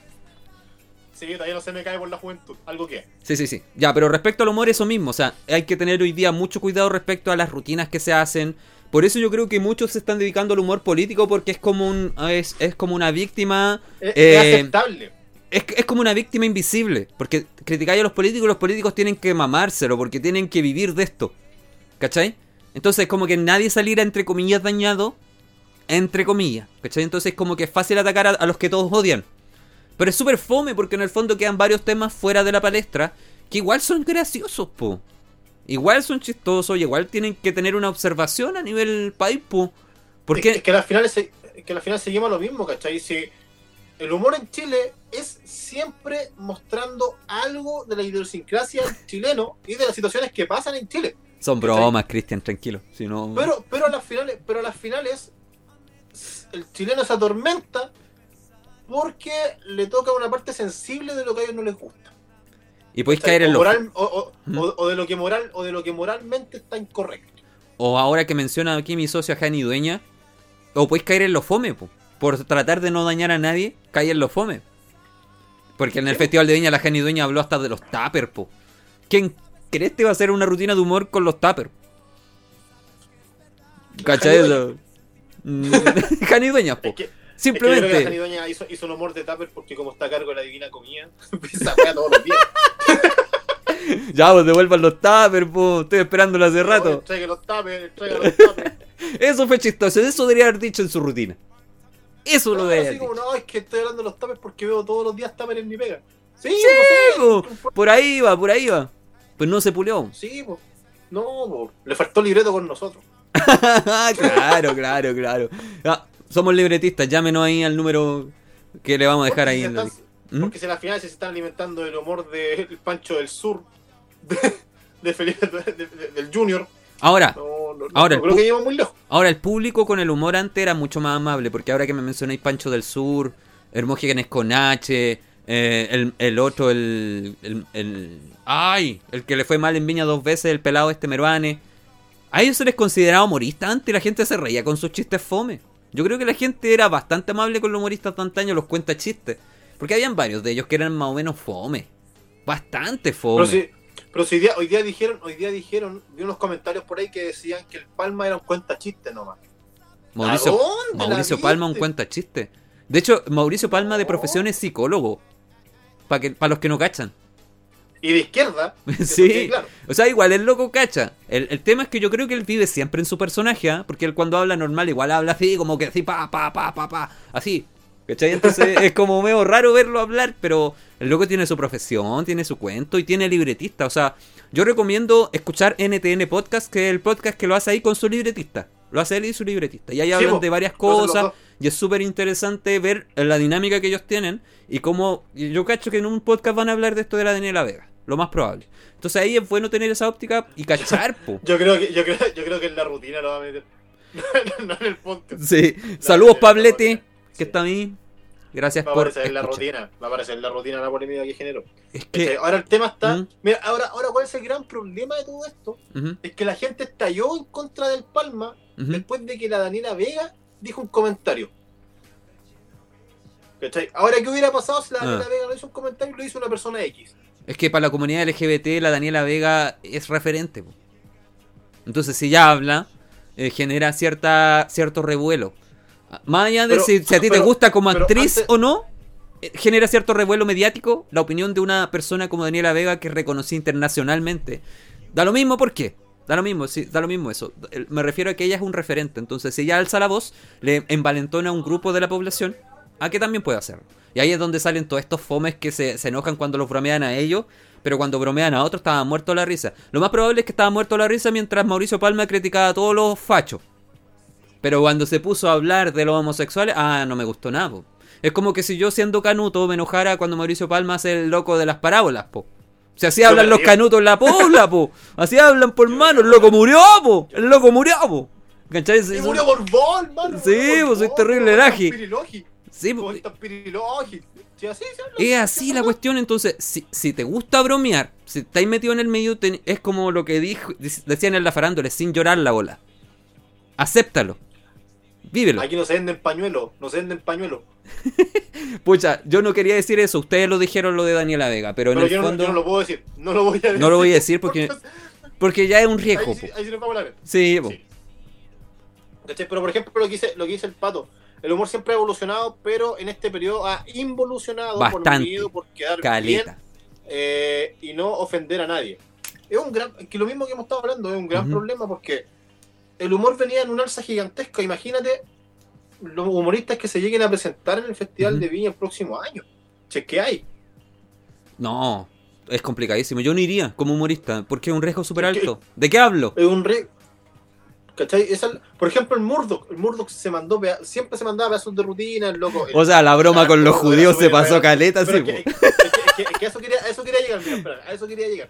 Sí, todavía no se me cae por la juventud. Algo queda. Sí, sí, sí. Ya, pero respecto al humor, eso mismo. O sea, hay que tener hoy día mucho cuidado respecto a las rutinas que se hacen. Por eso yo creo que muchos se están dedicando al humor político porque es como un es, es como una víctima Es, Eh, es aceptable. es, es como una víctima invisible porque criticáis a los políticos los políticos tienen que mamárselo porque tienen que vivir de esto ¿cachai? entonces como que nadie saliera entre comillas dañado entre comillas ¿cachai? entonces como que es fácil atacar a, a los que todos odian pero es súper fome porque en el fondo quedan varios temas fuera de la palestra que igual son graciosos po igual son chistosos y igual tienen que tener una observación a nivel país po porque Es, que al final, se- es que al final seguimos lo mismo, ¿cachai? Si el humor en Chile es siempre mostrando algo de la idiosincrasia chileno y de las situaciones que pasan en Chile. son bromas Cristian tranquilo si no Pero, pero a las finales, pero a las finales, el chileno se atormenta porque le toca una parte sensible de lo que a ellos no les gusta. y podéis caer en lo moral- o- o- ¿Mm? o- de lo que moral, o de lo que moralmente está incorrecto. O ahora que menciona aquí mi socia Jani Dueña, o podéis caer en lo fome, po. por tratar de no dañar a nadie, cae en lo fome. Porque en el Sí. Festival de Viña la Jani Dueña habló hasta de los tuppers, po. ¿Quién crees que va a hacer una rutina de humor con los tuppers? ¿Cachai? *laughs* Jani Dueña, po. Es que, *laughs* es que yo creo que la Simplemente. Hizo, hizo un humor de tupper porque como está a cargo de la divina comida, empieza a wear todos los días. *laughs* Ya, pues devuelvan los tuppers, po. Estoy esperándolo hace rato. Traiga los tuppers, traiga los tuppers. *laughs* Eso fue chistoso. Eso debería haber dicho en su rutina. Eso lo No, debería así haber como, no, es que estoy hablando de los tuppers porque veo todos los días tuppers en mi pega. Sí, Sí, no sé. po. Por ahí va, por ahí va. Pues no se pulió. Sí, po. No, po. le faltó libreto con nosotros. claro, claro, claro. Ah, somos libretistas, llámenos ahí al número que le vamos a dejar Porque ahí si en la ¿Mm? Porque si al final se están alimentando del humor del Pancho del Sur, de, de Felipe de- de- del Junior, Ahora, no, no, Ahora, no creo que lleva muy lejos. ahora el público con el humor antes era mucho más amable, porque ahora que me mencionáis Pancho del Sur, Hermógenes con H, eh, el, el otro, el, el, el- Ay, el que le fue mal en Viña dos veces, el pelado este Meruane. A ellos se les consideraba humorista antes y la gente se reía con sus chistes fome. Yo creo que la gente era bastante amable con los humoristas de antaño, los cuenta chistes. Porque habían varios de ellos que eran más o menos fome. Bastante fome. Pero si, pero si hoy, día, hoy día dijeron, hoy día dijeron, vi unos comentarios por ahí que decían que el Palma era un cuenta chiste nomás. Mauricio, ¿A dónde la Mauricio Palma un cuenta chiste. De hecho, Mauricio Palma de profesión es psicólogo. Para para los que no cachan. Y de izquierda, *laughs* Sí. claro, O sea, igual el loco cacha. El, el tema es que yo creo que él vive siempre en su personaje, ¿ah? porque él cuando habla normal igual habla así, como que así, pa, pa, pa, pa, pa, así. ¿Cachai? Entonces *laughs* es como medio raro verlo hablar, pero el loco tiene su profesión, tiene su cuento y tiene libretista. O sea, yo recomiendo escuchar NTN Podcast, que es el podcast que lo hace ahí con su libretista. Lo hace él y su libretista. Y ahí hablan po, de varias cosas. Y es súper interesante ver la dinámica que ellos tienen y cómo yo cacho que en un podcast van a hablar de esto de la Daniela Vega, lo más probable. Entonces ahí es bueno tener esa óptica y cachar, po. *laughs* yo creo que, yo creo, yo creo que en la rutina lo va a meter. *laughs* no en el podcast. Sí. Saludos Pablete, que está ahí. Gracias Va a por aparecer en la rutina. Va a aparecer en la rutina la polémica que generó. Es que... Ahora el tema está. ¿Mm? Mira, ahora, ahora, ¿cuál es el gran problema de todo esto? Es que la gente estalló en contra del Palma después de que la Daniela Vega dijo un comentario. ¿Cachai? Ahora, ¿qué hubiera pasado si la Ah. Daniela Vega no hizo un comentario y lo hizo una persona X? Es que para la comunidad LGBT la Daniela Vega es referente. po. Entonces si ella habla, eh, genera cierta cierto revuelo. Más allá de Pero- si, si a ti te gusta como actriz antes- o no, eh, genera cierto revuelo mediático la opinión de una persona como Daniela Vega que es reconocida internacionalmente. Da lo mismo, ¿por qué? Da lo mismo, sí, da lo mismo eso. Me refiero a que ella es un referente. Entonces, si ella alza la voz, le envalentona a un grupo de la población, a que también puede hacerlo. Y ahí es donde salen todos estos fomes que se, se enojan cuando los bromean a ellos, pero cuando bromean a otros estaban muertos la risa. Lo más probable es que estaba muerto la risa mientras Mauricio Palma criticaba a todos los fachos. Pero cuando se puso a hablar de los homosexuales, ah, no me gustó nada, po. Es como que si yo siendo canuto me enojara cuando Mauricio Palma hace el loco de las parábolas, po. Si así hablan los canutos en la pobla, po. Así hablan por mano, el loco murió, po. El loco murió, po. ¿Cachai? Y murió por bol, mano. Sí, pues, soy terrible laji. Sí. Sí, así se habla. Es así la cuestión, entonces, si, si te gusta bromear, si estáis metido en el medio, ten- es como lo que dijo, decían en la farándula, sin llorar la bola. Acéptalo. Vívelo. Aquí no se venden pañuelos, no se venden pañuelos. *laughs* Pucha, yo no quería decir eso, ustedes lo dijeron lo de Daniela Vega, pero, Pero en el yo, no, fondo... yo no lo puedo decir. No lo voy a decir. No lo voy a decir porque- *laughs* Porque ya es un riesgo, Ahí, sí- ahí sí nos vamos a la vez. Sí, po. Sí. ¿Cachai? Pero por ejemplo, lo que, dice, lo que dice el pato. El humor siempre ha evolucionado, pero en este periodo ha involucionado por Bastante. miedo, por quedar caleta. bien eh, y no ofender a nadie. Es un gran, que lo mismo que hemos estado hablando, es un gran problema porque el humor venía en un alza gigantesca. Imagínate los humoristas que se lleguen a presentar en el Festival de Viña el próximo año. Che, ¿qué hay? No, es complicadísimo. Yo no iría como humorista, porque es un riesgo súper alto. ¿De qué hablo? Es un re... ¿Cachai? Esa- por ejemplo, el Murdoch. El Murdoch se mandó, siempre se mandaba pedazos de rutina, el loco. el- O sea, la broma con los judíos se pasó caleta, sí, que, que- que- que eso quería, a eso quería llegar, mira, espera, a eso quería llegar.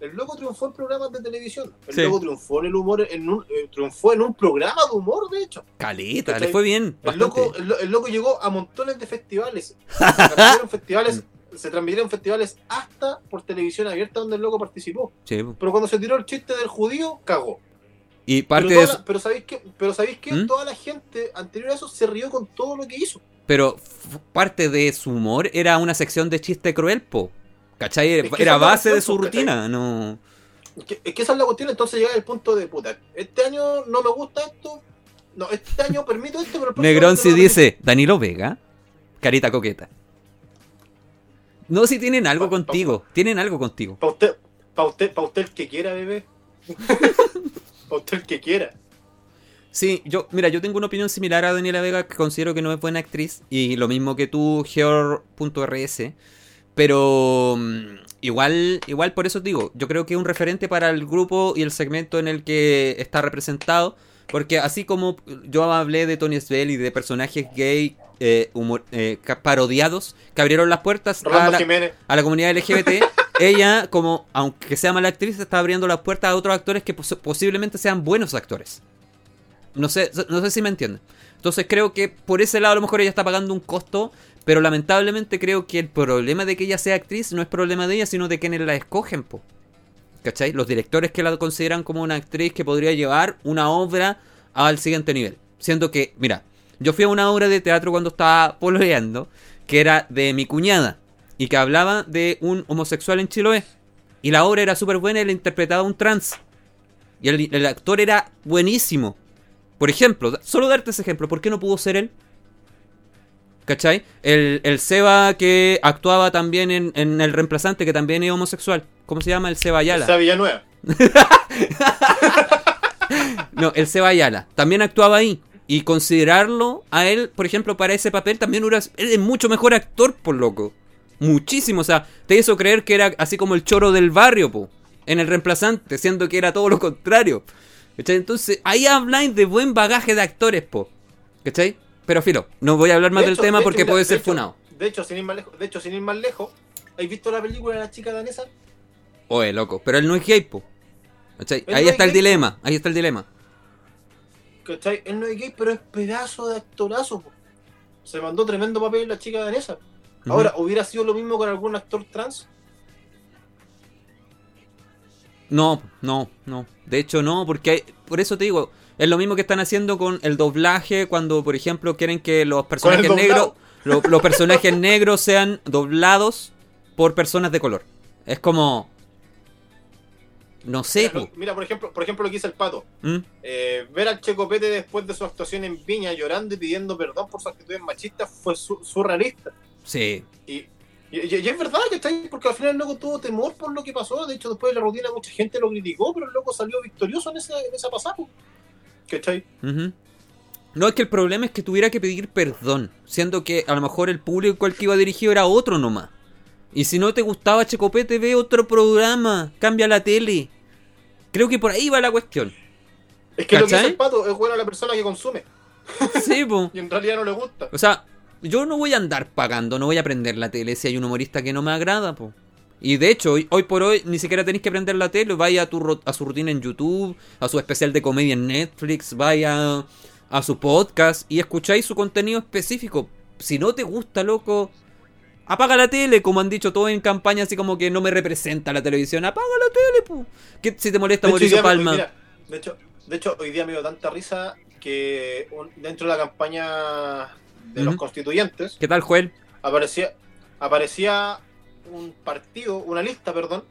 El loco triunfó en programas de televisión. El Sí. loco triunfó en el humor, en un, eh, triunfó en un programa de humor, de hecho. Caleta, le fue bien. El loco, bastante. el, lo- el loco llegó a montones de festivales. *laughs* Se transmitieron festivales, se transmitieron festivales hasta por televisión abierta donde el loco participó. Sí. Pero cuando se tiró el chiste del judío, cagó. Y Pero, parte toda de la- eso, pero sabéis qué, pero sabéis qué? ¿Mm? toda la gente anterior a eso se rió con todo lo que hizo. pero parte de su humor era una sección de chiste cruel, po. ¿Cachai? Es que Era la base de su rutina, no. Es que, es que esa es la cuestión, entonces llega el punto de puta. Este año no me gusta esto. No, este año permito esto, pero el Negrón no dice, Danilo Vega, carita coqueta. No, si tienen algo Pa- pa- contigo, tienen algo contigo. Para usted, para usted, para usted el que quiera, bebé. *laughs* *laughs* el que quiera. Sí, yo, mira, yo tengo una opinión similar a Daniela Vega, que considero que no es buena actriz, y lo mismo que tú, Geor.rs, pero mm, igual, igual por eso digo, yo creo que es un referente para el grupo y el segmento en el que está representado, porque así como yo hablé de Tony Svel y de personajes gay eh, humor- eh, parodiados que abrieron las puertas a la, a la comunidad LGBT, *laughs* ella, como aunque sea mala actriz, está abriendo las puertas a otros actores que pos- posiblemente sean buenos actores. No sé, no sé si me entienden. Entonces creo que por ese lado a lo mejor ella está pagando un costo, pero lamentablemente creo que el problema de que ella sea actriz no es problema de ella, sino de quienes la escogen, po. ¿Cachai? Los directores que la consideran como una actriz que podría llevar una obra al siguiente nivel. Siendo que, mira, yo fui a una obra de teatro cuando estaba pololeando, que era de mi cuñada, y que hablaba de un homosexual en Chiloé. Y la obra era súper buena y la interpretaba un trans. Y el, el actor era buenísimo. Por ejemplo, solo darte ese ejemplo, ¿por qué no pudo ser él? ¿Cachai? El, el Seba que actuaba también en, en El Reemplazante, que también es homosexual. ¿Cómo se llama? El Seba Ayala. Esa Villanueva. *laughs* No, el Seba Ayala. También actuaba ahí. Y considerarlo a él, por ejemplo, para ese papel, también hubiera- él es mucho mejor actor, por loco. Muchísimo. O sea, te hizo creer que era así como el choro del barrio, po. En el reemplazante, siendo que era todo lo contrario. ¿Cachai? Entonces, ahí habláis de buen bagaje de actores, po. ¿Cachai? Pero filo, no voy a hablar más De del hecho- tema de porque hecho, puede de ser hecho- funado. De hecho, sin ir más lejos, de hecho, sin ir más lejos, ¿has visto la película de la chica danesa? Oye, loco. Pero él no es gay, po. ¿Cachai? Él Ahí no está es el gay, dilema. Ahí está el dilema. ¿Cachai? Él no es gay, pero es pedazo de actorazo. po. se mandó tremendo papel la chica danesa. Ahora, ¿hubiera sido lo mismo con algún actor trans? No, no, no. De hecho, no, porque hay- por eso te digo, es lo mismo que están haciendo con el doblaje cuando, por ejemplo, quieren que los personajes negros, lo- los personajes *laughs* negros sean doblados por personas de color. Es como, no sé, Mira, mira, por ejemplo, por ejemplo lo que dice el pato. ¿Mm? Eh, ver al Checopete después de su actuación en Viña llorando y pidiendo perdón por su actitud machista fue su- surrealista. Sí, Y, y- es verdad que está ahí, porque al final el loco tuvo temor por lo que pasó. De hecho, después de la rutina mucha gente lo criticó, pero el loco salió victorioso en, ese, en esa pasada. ¿Cachai? Ujú. No, es que el problema es que tuviera que pedir perdón, siendo que a lo mejor el público al que iba dirigido era otro nomás. Y si no te gustaba Checopete, ve otro programa, cambia la tele. Creo que por ahí va la cuestión. Es que lo que dice el pato es bueno a la persona que consume Sí, po. *laughs* y en realidad no le gusta. O sea, yo no voy a andar pagando, no voy a prender la tele si hay un humorista que no me agrada, po. Y de hecho, hoy, hoy por hoy ni siquiera tenéis que prender la tele, vaya a, tu, a su rutina en YouTube, a su especial de comedia en Netflix, vaya a su podcast y escucháis su contenido específico. Si no te gusta, loco, apaga la tele, como han dicho todos en campaña, así como que no me representa la televisión, apaga la tele, po. ¿Qué, si te molesta Mauricio Palma? mira, de, hecho, de hecho, hoy día me dio tanta risa que un- dentro de la campaña de los constituyentes ¿Qué tal, Joel? aparecía, aparecía un partido, una lista, perdón,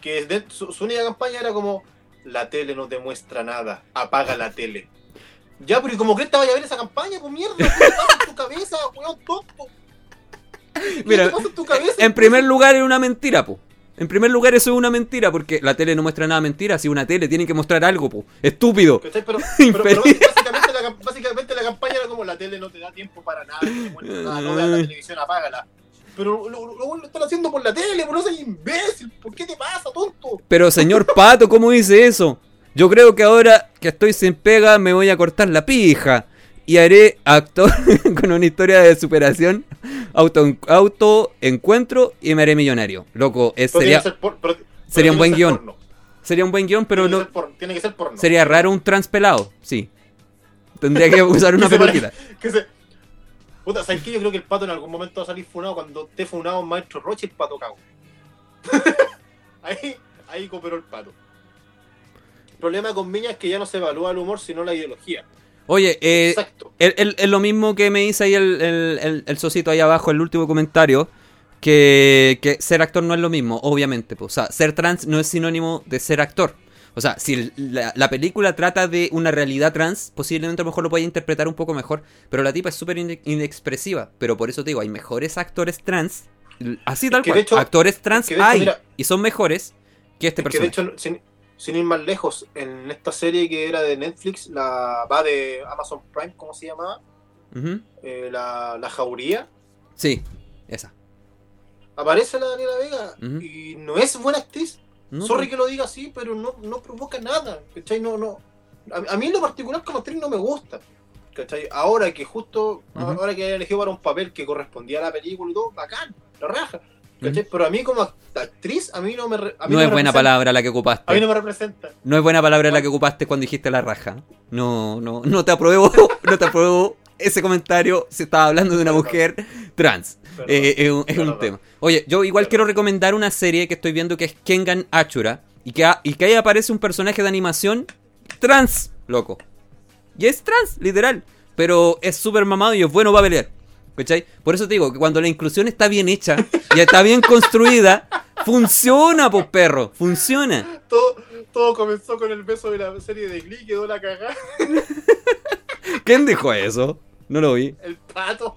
que de- su, su única campaña era como la tele no te muestra nada, apaga la tele. Ya, pero ¿y como crees que vaya a ver esa campaña? Pues mierda, ¿qué te pasa en tu cabeza, weón? ¿Qué Mira, te pasa en tu cabeza? En primer lugar es una mentira, po. En primer lugar eso es una mentira, porque la tele no muestra nada mentira. Si una tele tiene que mostrar algo, po. Estúpido. *laughs* Pero, pero, pero básicamente, la, cam- básicamente la campaña era como la tele no te da tiempo para nada, no te muestra nada, no veas la televisión, apágala. Pero lo, lo, lo están haciendo por la tele, por no ser imbécil, ¿por qué te pasa, tonto? Pero señor Pato, ¿cómo dice eso? Yo creo que ahora que estoy sin pega me voy a cortar la pija. Y haré actor *laughs* con una historia de superación, auto, auto encuentro y me haré millonario. Loco, es, sería, por- pero- pero sería un buen guion. porno. sería un buen guion, pero no, que ser por- tiene que ser porno. sería raro un transpelado, sí. Tendría que *laughs* usar una peluquita. pare- *laughs* que se- Puta, ¿sabes qué? Yo creo que el pato en algún momento va a salir funado cuando esté funado Maestro Roche y el pato cago. ahí, ahí cooperó el pato. El problema con Miña es que ya no se evalúa el humor, sino la ideología. Oye, eh. Es lo mismo que me dice ahí el, el, el- el socito ahí abajo, el último comentario. Que, que ser actor no es lo mismo, obviamente. pues. O sea, ser trans no es sinónimo de ser actor. O sea, si la, la película trata de una realidad trans, posiblemente a lo mejor lo pueda interpretar un poco mejor. Pero la tipa es súper ine- inexpresiva. Pero por eso te digo, hay mejores actores trans. Así tal que cual. hecho- actores trans que de hecho, hay. mira- y son mejores que este Es que de personaje. hecho, sin ir más lejos, en esta serie que era de Netflix, la va de Amazon Prime, ¿cómo se llamaba? Eh, la, la Jauría. Sí, esa. Aparece la Daniela Vega y no es buena actriz. No, Sorry pues. que lo diga así, pero no, no provoca nada. ¿Cachai? No, no. A, a mí en lo particular como actriz no me gusta. ¿Cachai? Ahora que justo, ahora que haya elegido para un papel que correspondía a la película y todo, bacán, la raja. ¿Cachai? Pero a mí como act- actriz, a mí no me... a mí No es buena palabra la que ocupaste. A mí no me representa. No es buena palabra la que ocupaste cuando dijiste la raja. No, no, no te apruebo, no te apruebo ese comentario. Se estaba hablando de una mujer trans. Perdón. Eh, es un, es un Perdón. tema. Oye, yo igual Perdón. quiero recomendar una serie que estoy viendo que es Kengan Achura. Y que, ha- y que ahí aparece un personaje de animación trans, loco. Y es trans, literal. Pero es súper mamado y es bueno para pelear. ¿Cachai? Por eso te digo que cuando la inclusión está bien hecha y está bien construida, funciona, pues perro. Funciona. Todo, todo comenzó con el beso de la serie de Glee, quedó la cagada. ¿Quién dijo eso? No lo vi. El pato.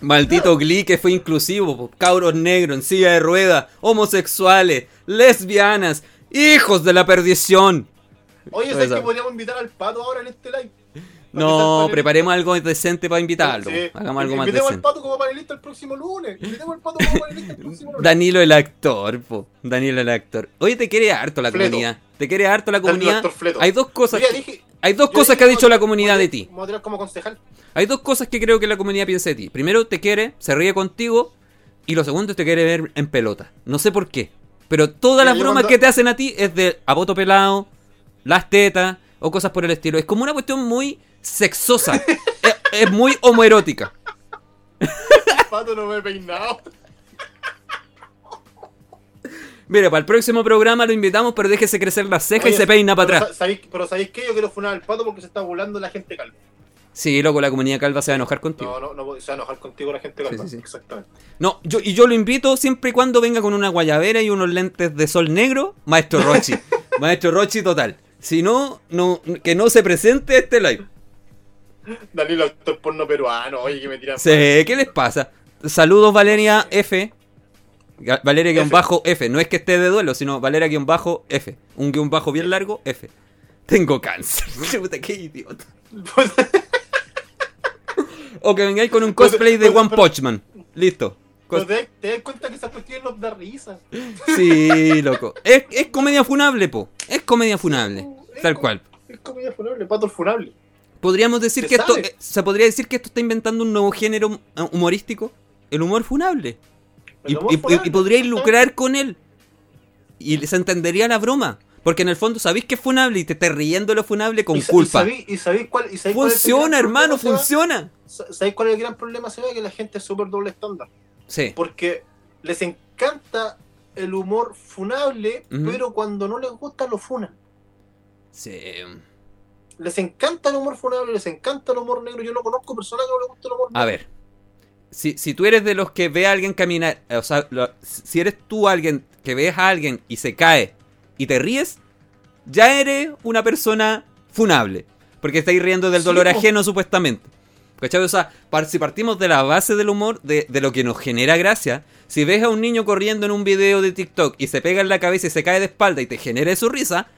Maldito Glee que fue inclusivo, po. cabros negros en silla de ruedas, homosexuales, lesbianas, hijos de la perdición. Oye, ¿sabes que podríamos invitar al pato ahora en este live? No, preparemos algo decente para invitarlo. Sí. Hagamos algo más Invitemos al decente. pato como panelista el próximo lunes. Invitemos al pato como panelista el próximo lunes. Danilo el actor, po. Danilo el actor. Oye, te quiere harto la Fleto. comunidad. Te quiere harto la comunidad. Hay dos cosas. Dije- Hay dos cosas que ha dicho la comunidad de ti. como concejal. Hay dos cosas que creo que la comunidad piensa de ti. Primero, te quiere, se ríe contigo. Y lo segundo, te quiere ver en pelota. No sé por qué. Pero todas Mira, las bromas cuando- que te hacen a ti es de a voto pelado, las tetas, o cosas por el estilo. Es como una cuestión muy sexosa. *laughs* es, es muy homoerótica. *laughs* Pato no me he peinado. Mira, para el próximo programa lo invitamos, pero déjese crecer la ceja y se peina para atrás. sa- ¿sabéis- pero ¿sabéis qué? Yo quiero funar al pato porque se está burlando la gente calva. Sí, loco, la comunidad calva se va a enojar contigo. No, no, no, se va a enojar contigo la gente calva. Sí, sí, sí. Exactamente. No, yo, y yo lo invito siempre y cuando venga con una guayabera y unos lentes de sol negro, Maestro Rochi. *laughs* Maestro Rochi total. Si no, no, que no se presente este live. Danilo, actor porno peruano. Oye, que me tiran. Sí, ¿Qué les pasa? Saludos Valeria F. Valeria guion bajo F. No es que esté de duelo, sino Valeria guion bajo F. Un guion bajo bien largo F. Tengo cáncer. *laughs* Puta, qué idiota. O que vengáis con un cosplay de pero- One Punch Man. Listo. Pero te, te das cuenta que esa cuestión nos da risa. Sí, loco. Es, es comedia funable, po. Es comedia funable. Tal cual. Es comedia funable, pato funable. Podríamos decir Se que esto. sabe. eh, Se podría decir que esto está inventando un nuevo género eh, humorístico. El humor funable. El Y, humor y- funable, y podríais lucrar con él. Y se entendería la broma. Porque en el fondo sabéis que es funable y te estás riendo lo funable con Y culpa. Y sabéis, y sabéis cuál, y sabéis cuál es el Funciona, gran hermano, funciona. Sa- ¿Sabéis cuál es el gran problema, Seba? Que la gente es súper doble estándar. Sí. Porque les encanta el humor funable, pero cuando no les gusta lo funan. Sí. Les encanta el humor funable, les encanta el humor negro. Yo no conozco personas que no les guste el humor negro. A ver. Si, si tú eres de los que ve a alguien caminar, eh, o sea, lo- si eres tú alguien que ves a alguien y se cae y te ríes, ya eres una persona funable. Porque estáis riendo del dolor ajeno, supuestamente. ¿Cachai? O sea, si partimos de la base del humor, de, de lo que nos genera gracia, si ves a un niño corriendo en un video de TikTok y se pega en la cabeza y se cae de espalda y te genera su risa,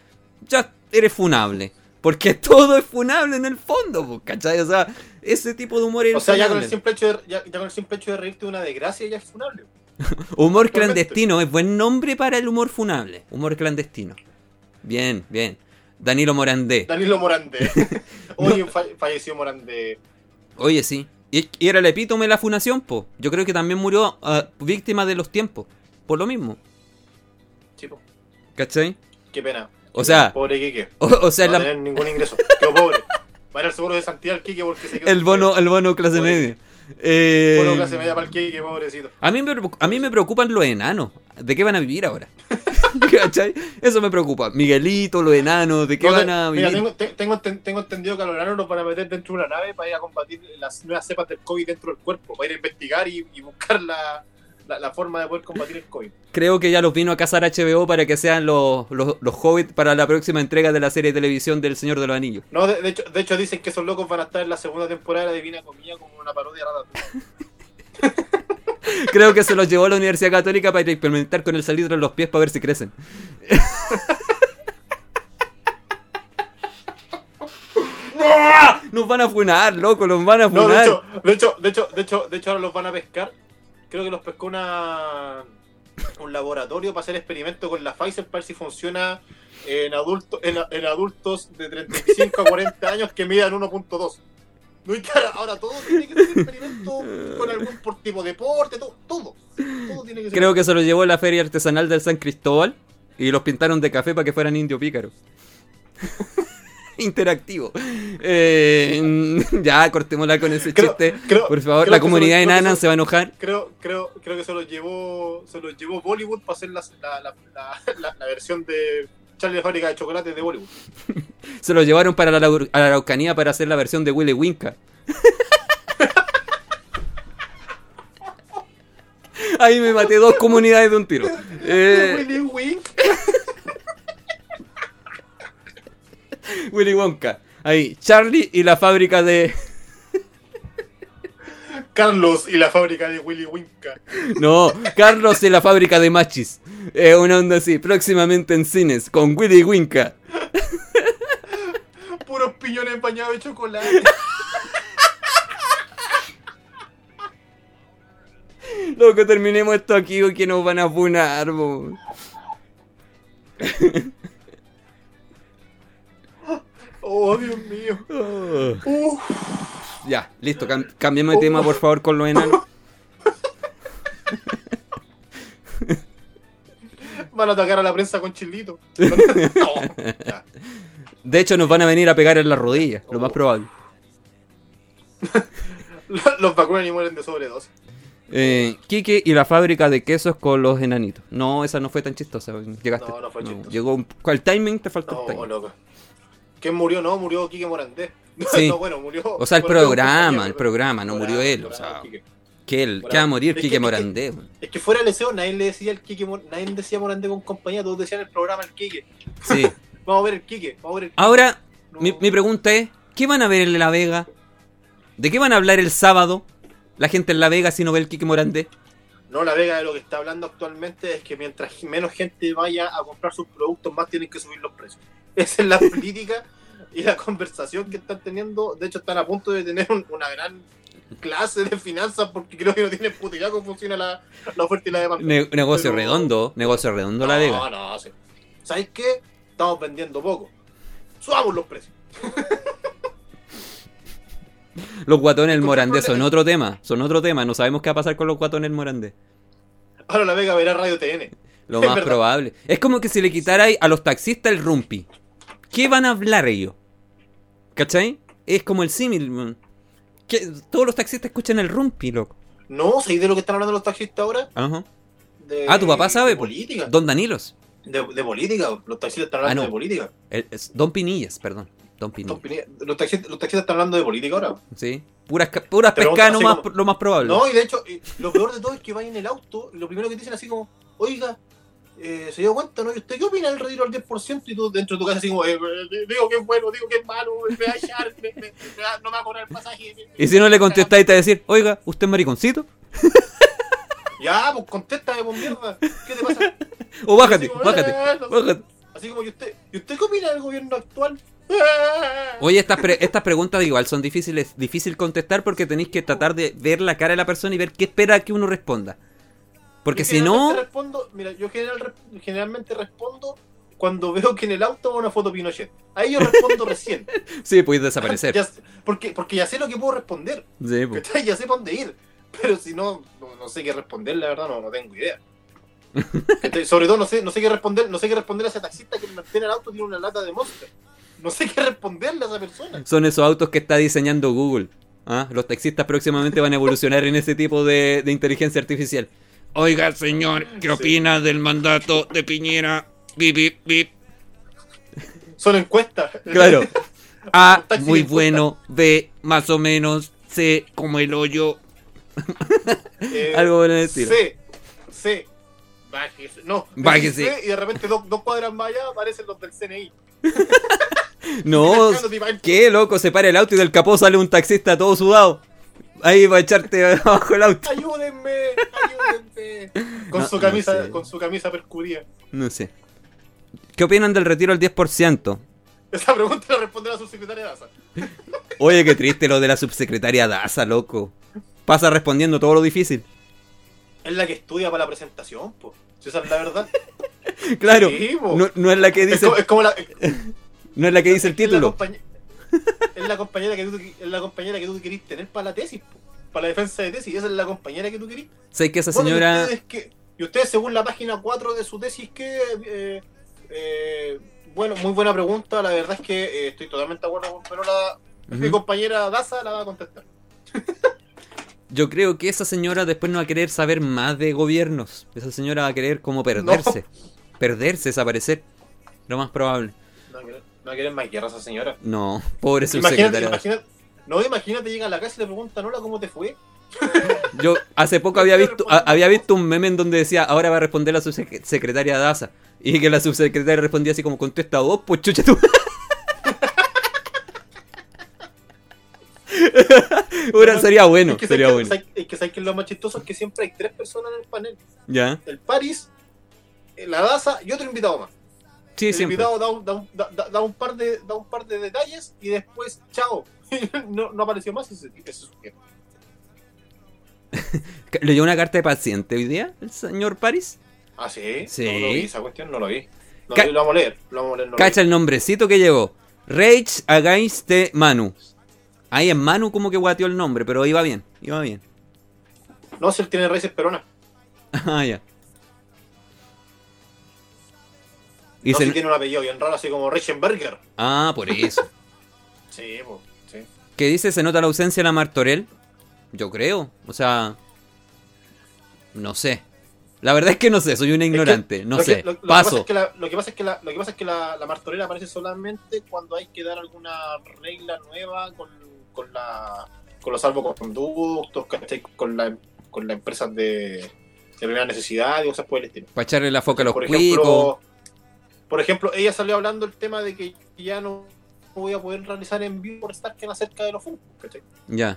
ya eres funable. Porque *laughs* todo es funable en el fondo, po, ¿cachai? O sea, ese tipo de humor es O sea, ya con, el simple hecho de, ya, ya con el simple hecho de reírte de una desgracia ya es funable. *laughs* Humor clandestino es buen nombre para el humor funable. Humor clandestino. Bien, bien. Danilo Morandé. Danilo Morandé. *laughs* Hoy fa- falleció Morandé. Oye, sí. Y, y era el epítome de la funación, po. Yo creo que también murió ah, víctima de los tiempos. Por lo mismo. Chico, ¿Cachai? qué pena. O sea, Pobre Quique. o, o sea, No la- tener ningún ingreso. Quedó pobre. Va a ir al seguro de santidad al Quique porque se quedó el bono, el bono clase Oye. media. Eh, Bueno, clase media para el pobrecito. a, mí me, a mí me preocupan los enanos. ¿De qué van a vivir ahora? *laughs* ¿Cachai? Eso me preocupa. Miguelito, los enanos, ¿de qué No, van a mira, vivir? tengo, te- tengo, enten- tengo entendido que a los enanos los van a meter dentro de una nave para ir a combatir las nuevas cepas del COVID dentro del cuerpo, para ir a investigar y, y buscar la, la, la forma de poder combatir el COVID. Creo que ya los vino a cazar HBO para que sean los, los, los hobbits para la próxima entrega de la serie de televisión del Señor de los Anillos. No, de, de hecho, de hecho dicen que esos locos van a estar en la segunda temporada de Divina Comida como una parodia rara. *laughs* Creo que se los llevó a la Universidad Católica para experimentar con el salitre en los pies para ver si crecen. *laughs* ¡No! Nos van a funar, loco, nos van a funar. de hecho, de hecho, de hecho, de hecho ahora los van a pescar. Creo que los pescó una un laboratorio para hacer experimentos con la Pfizer para ver si funciona en adultos en, en adultos de 35 a 40 años que midan 1.2. No, y claro, ahora todo tiene que ser experimento con algún tipo de deporte, todo, todo. Todo tiene que ser. Creo que se los llevó la feria artesanal del San Cristóbal y los pintaron de café para que fueran indio pícaro. *laughs* *laughs* Interactivo. Eh, *laughs* ya, cortémosla con ese Creo- chiste. creo- Por favor, la comunidad lo- que enana se- va a enojar. Creo, creo, creo que se los llevó, se los llevó Bollywood para hacer la, la, la, *laughs* versión de Charlie la fábrica de chocolate de Bollywood. Se lo llevaron para la, a la Araucanía para hacer la versión de Willy Winka. Ahí me maté dos comunidades de un tiro. Eh, Willy Wink. *laughs* Willy Wonka. Ahí, Charlie y la fábrica de... *laughs* Carlos y la fábrica de Willy Winka. No, Carlos y la fábrica de machis. Eh, una onda así, próximamente en cines, con Willy Winka. *laughs* Puros piñones bañados de chocolate. Loco, terminemos esto aquí o que nos van a funar, bo. Oh, Dios mío. Oh. Ya, listo, cam- cambiemos de tema por favor con los enanos. Van a atacar a la prensa con chilito. No. *laughs* De hecho, nos van a venir a pegar en la rodilla, lo más probable. *laughs* Los vacunan y mueren de sobredosis. Eh, Quique y la fábrica de quesos con los enanitos. No, esa no fue tan chistosa. Llegaste. No, no fue chistosa. Llegó un... ¿Cuál timing? Te faltó No, el timing. loco. ¿Quién murió? No, murió Quique Morandé. *laughs* Sí. No, bueno, murió. O sea, el programa, el programa, no murió él, o sea. Que él, que va a morir Quique Morandé. Es que fuera del SEO nadie le decía el Quique, nadie decía Morandé con compañía, todos decían el programa el Quique. Sí. *laughs* Vamos a ver el Quique, vamos a ver el Quique. Ahora, No. mi, mi pregunta es: ¿qué van a ver en La Vega? ¿De qué van a hablar el sábado? La gente en La Vega si no ve el Quique Morandé. No, la Vega de lo que está hablando actualmente es que mientras menos gente vaya a comprar sus productos, más tienen que subir los precios. *laughs* Esa es la política y la conversación que están teniendo. De hecho, están a punto de tener un- una gran clase de finanzas porque creo que no tienen puta idea cómo funciona la, la oferta y la demanda. Ne- negocio Pero- redondo, negocio redondo La Vega. No, no, sí. ¿Sabes qué? Estamos vendiendo poco. Subamos los precios. *laughs* Los guatones del ¿Con qué Morandé son otro tema, son otro tema. No sabemos qué va a pasar con los guatones del Morandé. Ahora la Vega verá Radio TN. Lo *laughs* Es más verdad. probable. Es como que si le quitarais a los taxistas el rumpi. ¿Qué van a hablar ellos? ¿Cachai? Es como el símil. Que Todos los taxistas escuchan el rumpi, loco. No, ¿sabéis de lo que están hablando los taxistas ahora? Ajá. De, Ah, tu papá sabe, De po. política. Don Danilos. De, de política. Los taxistas están hablando Ah, no. de política. El- es Don Pinillas, perdón. Don Pinillas. Los taxistas, los taxistas están hablando de política ahora. Sí. Puras, puras pescadas como- lo más probable. No, y de hecho, lo peor de todo es que van en el auto y lo primero que dicen así como, oiga, eh, se dio cuenta, ¿no? ¿Y usted qué opina del retiro al 10%? Y tú dentro de tu casa así como, eh, eh, digo que es bueno, digo que es malo, me va a echar, me- me- me va- no me va a cobrar el pasaje. Y si no le contestáis, te va a decir, oiga, ¿usted es mariconcito? Ya, pues contéstame, pues mierda. ¿Qué te pasa? *laughs* O bájate, Así como, bájate, "Eh, no sé". bájate. Así como, ¿y usted, ¿y usted qué opina del gobierno actual? *laughs* Oye, estas, pre- estas preguntas igual son difíciles, difícil contestar porque tenéis que tratar de ver la cara de la persona y ver qué espera que uno responda. Porque si no, Respondo, mira, yo general- generalmente respondo cuando veo que en el auto va una foto Pinochet. Ahí yo respondo *laughs* recién. sí, podéis desaparecer. Ya porque, porque ya sé lo que puedo responder. Sí. ¿cachai? Ya sé para dónde ir. Pero si no, no, no sé qué responder, la verdad, no, no tengo idea. *laughs* ¿Cachai? Sobre todo no sé, no sé qué responder, no sé qué responder a ese taxista que en el auto tiene una lata de monster. No sé qué responderle a esa persona. Son esos autos que está diseñando Google. ¿ah? Los taxistas próximamente van a evolucionar en ese tipo de, de inteligencia artificial. Oiga, señor, ¿qué Sí. opina del mandato de Piñera? Bip, bip, bip. Son encuestas. Claro. *laughs* A, taxi muy bueno. B, más o menos. C, como el hoyo. Eh, *laughs* Algo el estilo. C, C, bájese. No, Bájese. C, y de repente dos, dos cuadras más allá aparecen los del CNI. *laughs* No, qué loco, se para el auto y del capó sale un taxista todo sudado. Ahí va a echarte abajo el auto. Ayúdenme, ayúdenme. Con No, su no camisa, sé. con su camisa percurida. No sé. ¿Qué opinan del retiro al 10%? Esa pregunta la responderá su secretaria Daza. Oye, qué triste lo de la subsecretaria Daza, loco. Pasa respondiendo todo lo difícil. Es la que estudia para la presentación, po. Si esa es la verdad. *laughs* Claro, Sí, no, no es la que Es dice, como, es como la, *laughs* no es la que dice el es la título. *laughs* es la compañera que tú, es la compañera que tú querís tener para la tesis, po. Para la defensa de tesis. Esa es la compañera que tú querís. Sé que esa Bueno, señora... ¿y ustedes, qué? ¿Y ustedes, según la página 4 de su tesis, qué? Eh, eh, bueno, muy buena pregunta. La verdad es que eh, estoy totalmente de acuerdo con Perola. Mi Ujú. compañera Daza la va a contestar. *laughs* Yo creo que esa señora después no va a querer saber más de gobiernos. Esa señora va a querer como *laughs* perderse. Perderse, desaparecer. Lo más probable. No no querer más guerra esa señora. No, pobre Imagínate, subsecretaria. imagínate, no, imagínate, llega a la casa y le preguntan, hola, ¿cómo te fue? *laughs* Yo hace poco había visto, a- había visto un meme en donde decía, ahora va a responder la subsecretaria Daza. Y que la subsecretaria respondía así como, contesta vos, pues chucha tú. *laughs* Ahora sería bueno, es que sería sabes bueno. que- sabes- es que sabes que lo más chistoso es que siempre hay tres personas en el panel. Ya, El Paris, la Daza y otro invitado más. Sí, el siempre. invitado da un, da, da- da- un par de, da un par de detalles y después, chao. *laughs* no, no apareció más ese, ese sujeto. *laughs* ¿Leyó una carta de paciente hoy día, el señor Paris? Ah, sí. Sí. No lo vi, esa cuestión no lo vi. No, lo vamos a leer. Lo vamos a leer. No lo Cacha el nombrecito que llegó. Rage Against the Manu. Ahí en Manu como que guateó el nombre, pero iba bien, iba bien. No, si él tiene raíces peronas. *laughs* Ah, ya. Y no se- si tiene un apellido bien raro, así como Reichenberger. Ah, por eso. *laughs* Sí, pues, sí. ¿Qué dice? ¿Se nota la ausencia de la Martorell? Yo creo. O sea. No sé. La verdad es que no sé, soy un ignorante. no sé. que- lo- lo que pasa Paso. es que la- Lo que pasa es que la, lo que pasa es que la, la martorera aparece solamente cuando hay que dar alguna regla nueva con, con la con los salvoconductos, con la con las empresas de, de primera necesidad y cosas por el estilo. Para echarle la foca a los por cuicos. Por ejemplo, ella salió hablando el tema de que ya no voy a poder realizar en vivo por estar que acerca de los Funkos, ¿cachai? Ya.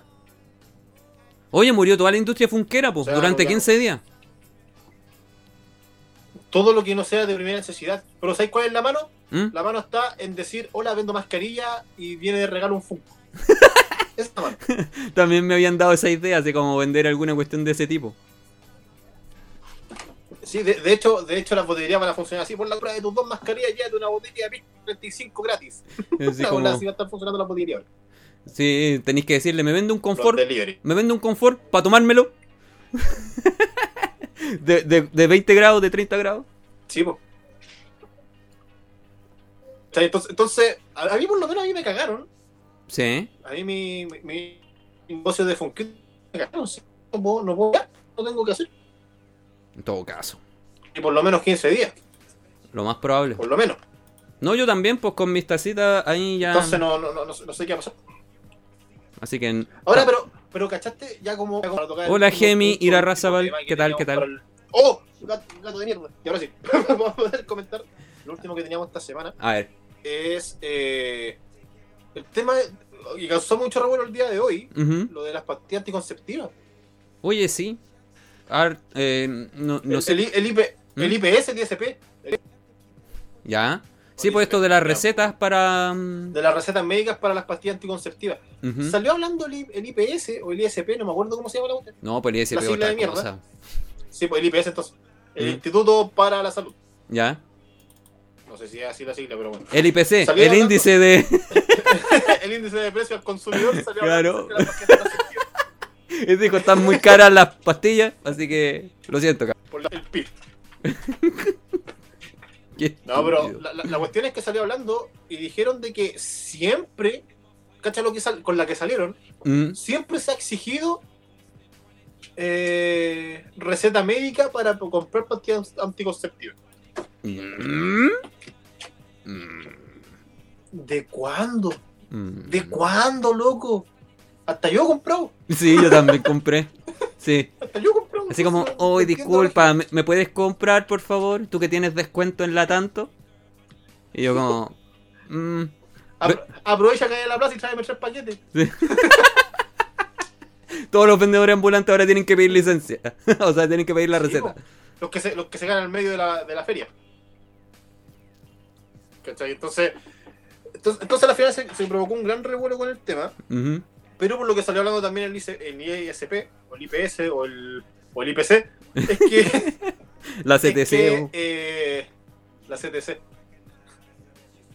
Oye, murió toda la industria funquera, pues, O sea, durante no, 15 días. Todo lo que no sea de primera necesidad. Pero ¿sabes cuál es la mano? ¿Mm? La mano está en decir, hola, vendo mascarilla y viene de regalo un Funko. *laughs* Esa mano. También me habían dado esa idea de cómo vender alguna cuestión de ese tipo. Sí, de, de hecho, de hecho las botillerías van a funcionar así. Por la compra de tus dos mascarillas ya de una botella de PIC 35 gratis. *laughs* Así como, así va a estar funcionando las botillerías. sí, tenéis que decirle, me vende un confort, me vende un confort para tomármelo. *laughs* de, de, de 20 grados, de 30 grados. Sí, pues. Entonces, entonces a, mí por lo menos a mí me cagaron. Sí. A mí mi, mi, mi negocio de Funkit me cagaron. sí. No puedo, no puedo, no tengo que hacer. En todo caso. Y por lo menos 15 días, Lo más probable. por lo menos. No, yo también, pues con mis tacitas ahí ya. Entonces no, no, no, no sé- qué va a pasar. Así que. Ahora, pero, pero ¿cachaste? Ya como. Hola, Gemi, Ira Razabal, ¿qué tal, qué tal? ¡Oh! Gato, gato de mierda. Y ahora sí, *laughs* vamos a poder comentar. Lo último que teníamos esta semana A ver. es. eh, el tema. y causó mucho revuelo el día de hoy. ujú. Lo de las pastillas anticonceptivas. Oye, sí. Eh, no, no el, sé. el, I- el IP, el ¿Mm? IPS, el ISP. Ya. Sí, pues esto de las recetas para. mm, De las recetas médicas para las pastillas anticonceptivas. Salió hablando el, IPS o el ISP, no me acuerdo cómo se llama la cuestión. No, pues el ISP la sigla otra de mierda. cosa. Sí, pues el IPS entonces. El ¿Mm? Instituto para la Salud. Ya. No sé si es así la sigla, pero bueno. El IPC, Salió el hablando- índice de. *laughs* el índice de precio al consumidor salió *laughs* Claro. hablando de las pastillas *laughs* Él dijo, están muy caras las pastillas, así que. Lo siento, cabrón. por la- el. *laughs* Qué No, pero la, la- la cuestión es que salió hablando y dijeron de que siempre, cacha lo que sal- con la que salieron, Mm, siempre se ha exigido eh, receta médica para comprar pastillas anticonceptivas. mm, mm, ¿De cuándo? mm. ¿De cuándo, loco? Hasta yo he comprado. Sí, yo también compré. Sí. Hasta yo he comprado. Así como, oh, entiendo disculpa, ¿me, me puedes comprar, por favor? ¿Tú que tienes descuento en la tanto? Y yo como... mm, Apro- aprovecha que hay en la plaza y tráeme tres paquetes. *laughs* todos los vendedores ambulantes ahora tienen que pedir licencia. *laughs* o sea, tienen que pedir la Sí, receta. po. los, que se, los que se ganan al medio de la, de la feria. ¿Cachai? Entonces, entonces, entonces al final se, se provocó un gran revuelo con el tema. Ujú. Pero por lo que salió hablando también el, IC el ISP, o el IPS, o el, o el IPC, es que, *laughs* La es CTC. que, oh. eh, la CTC,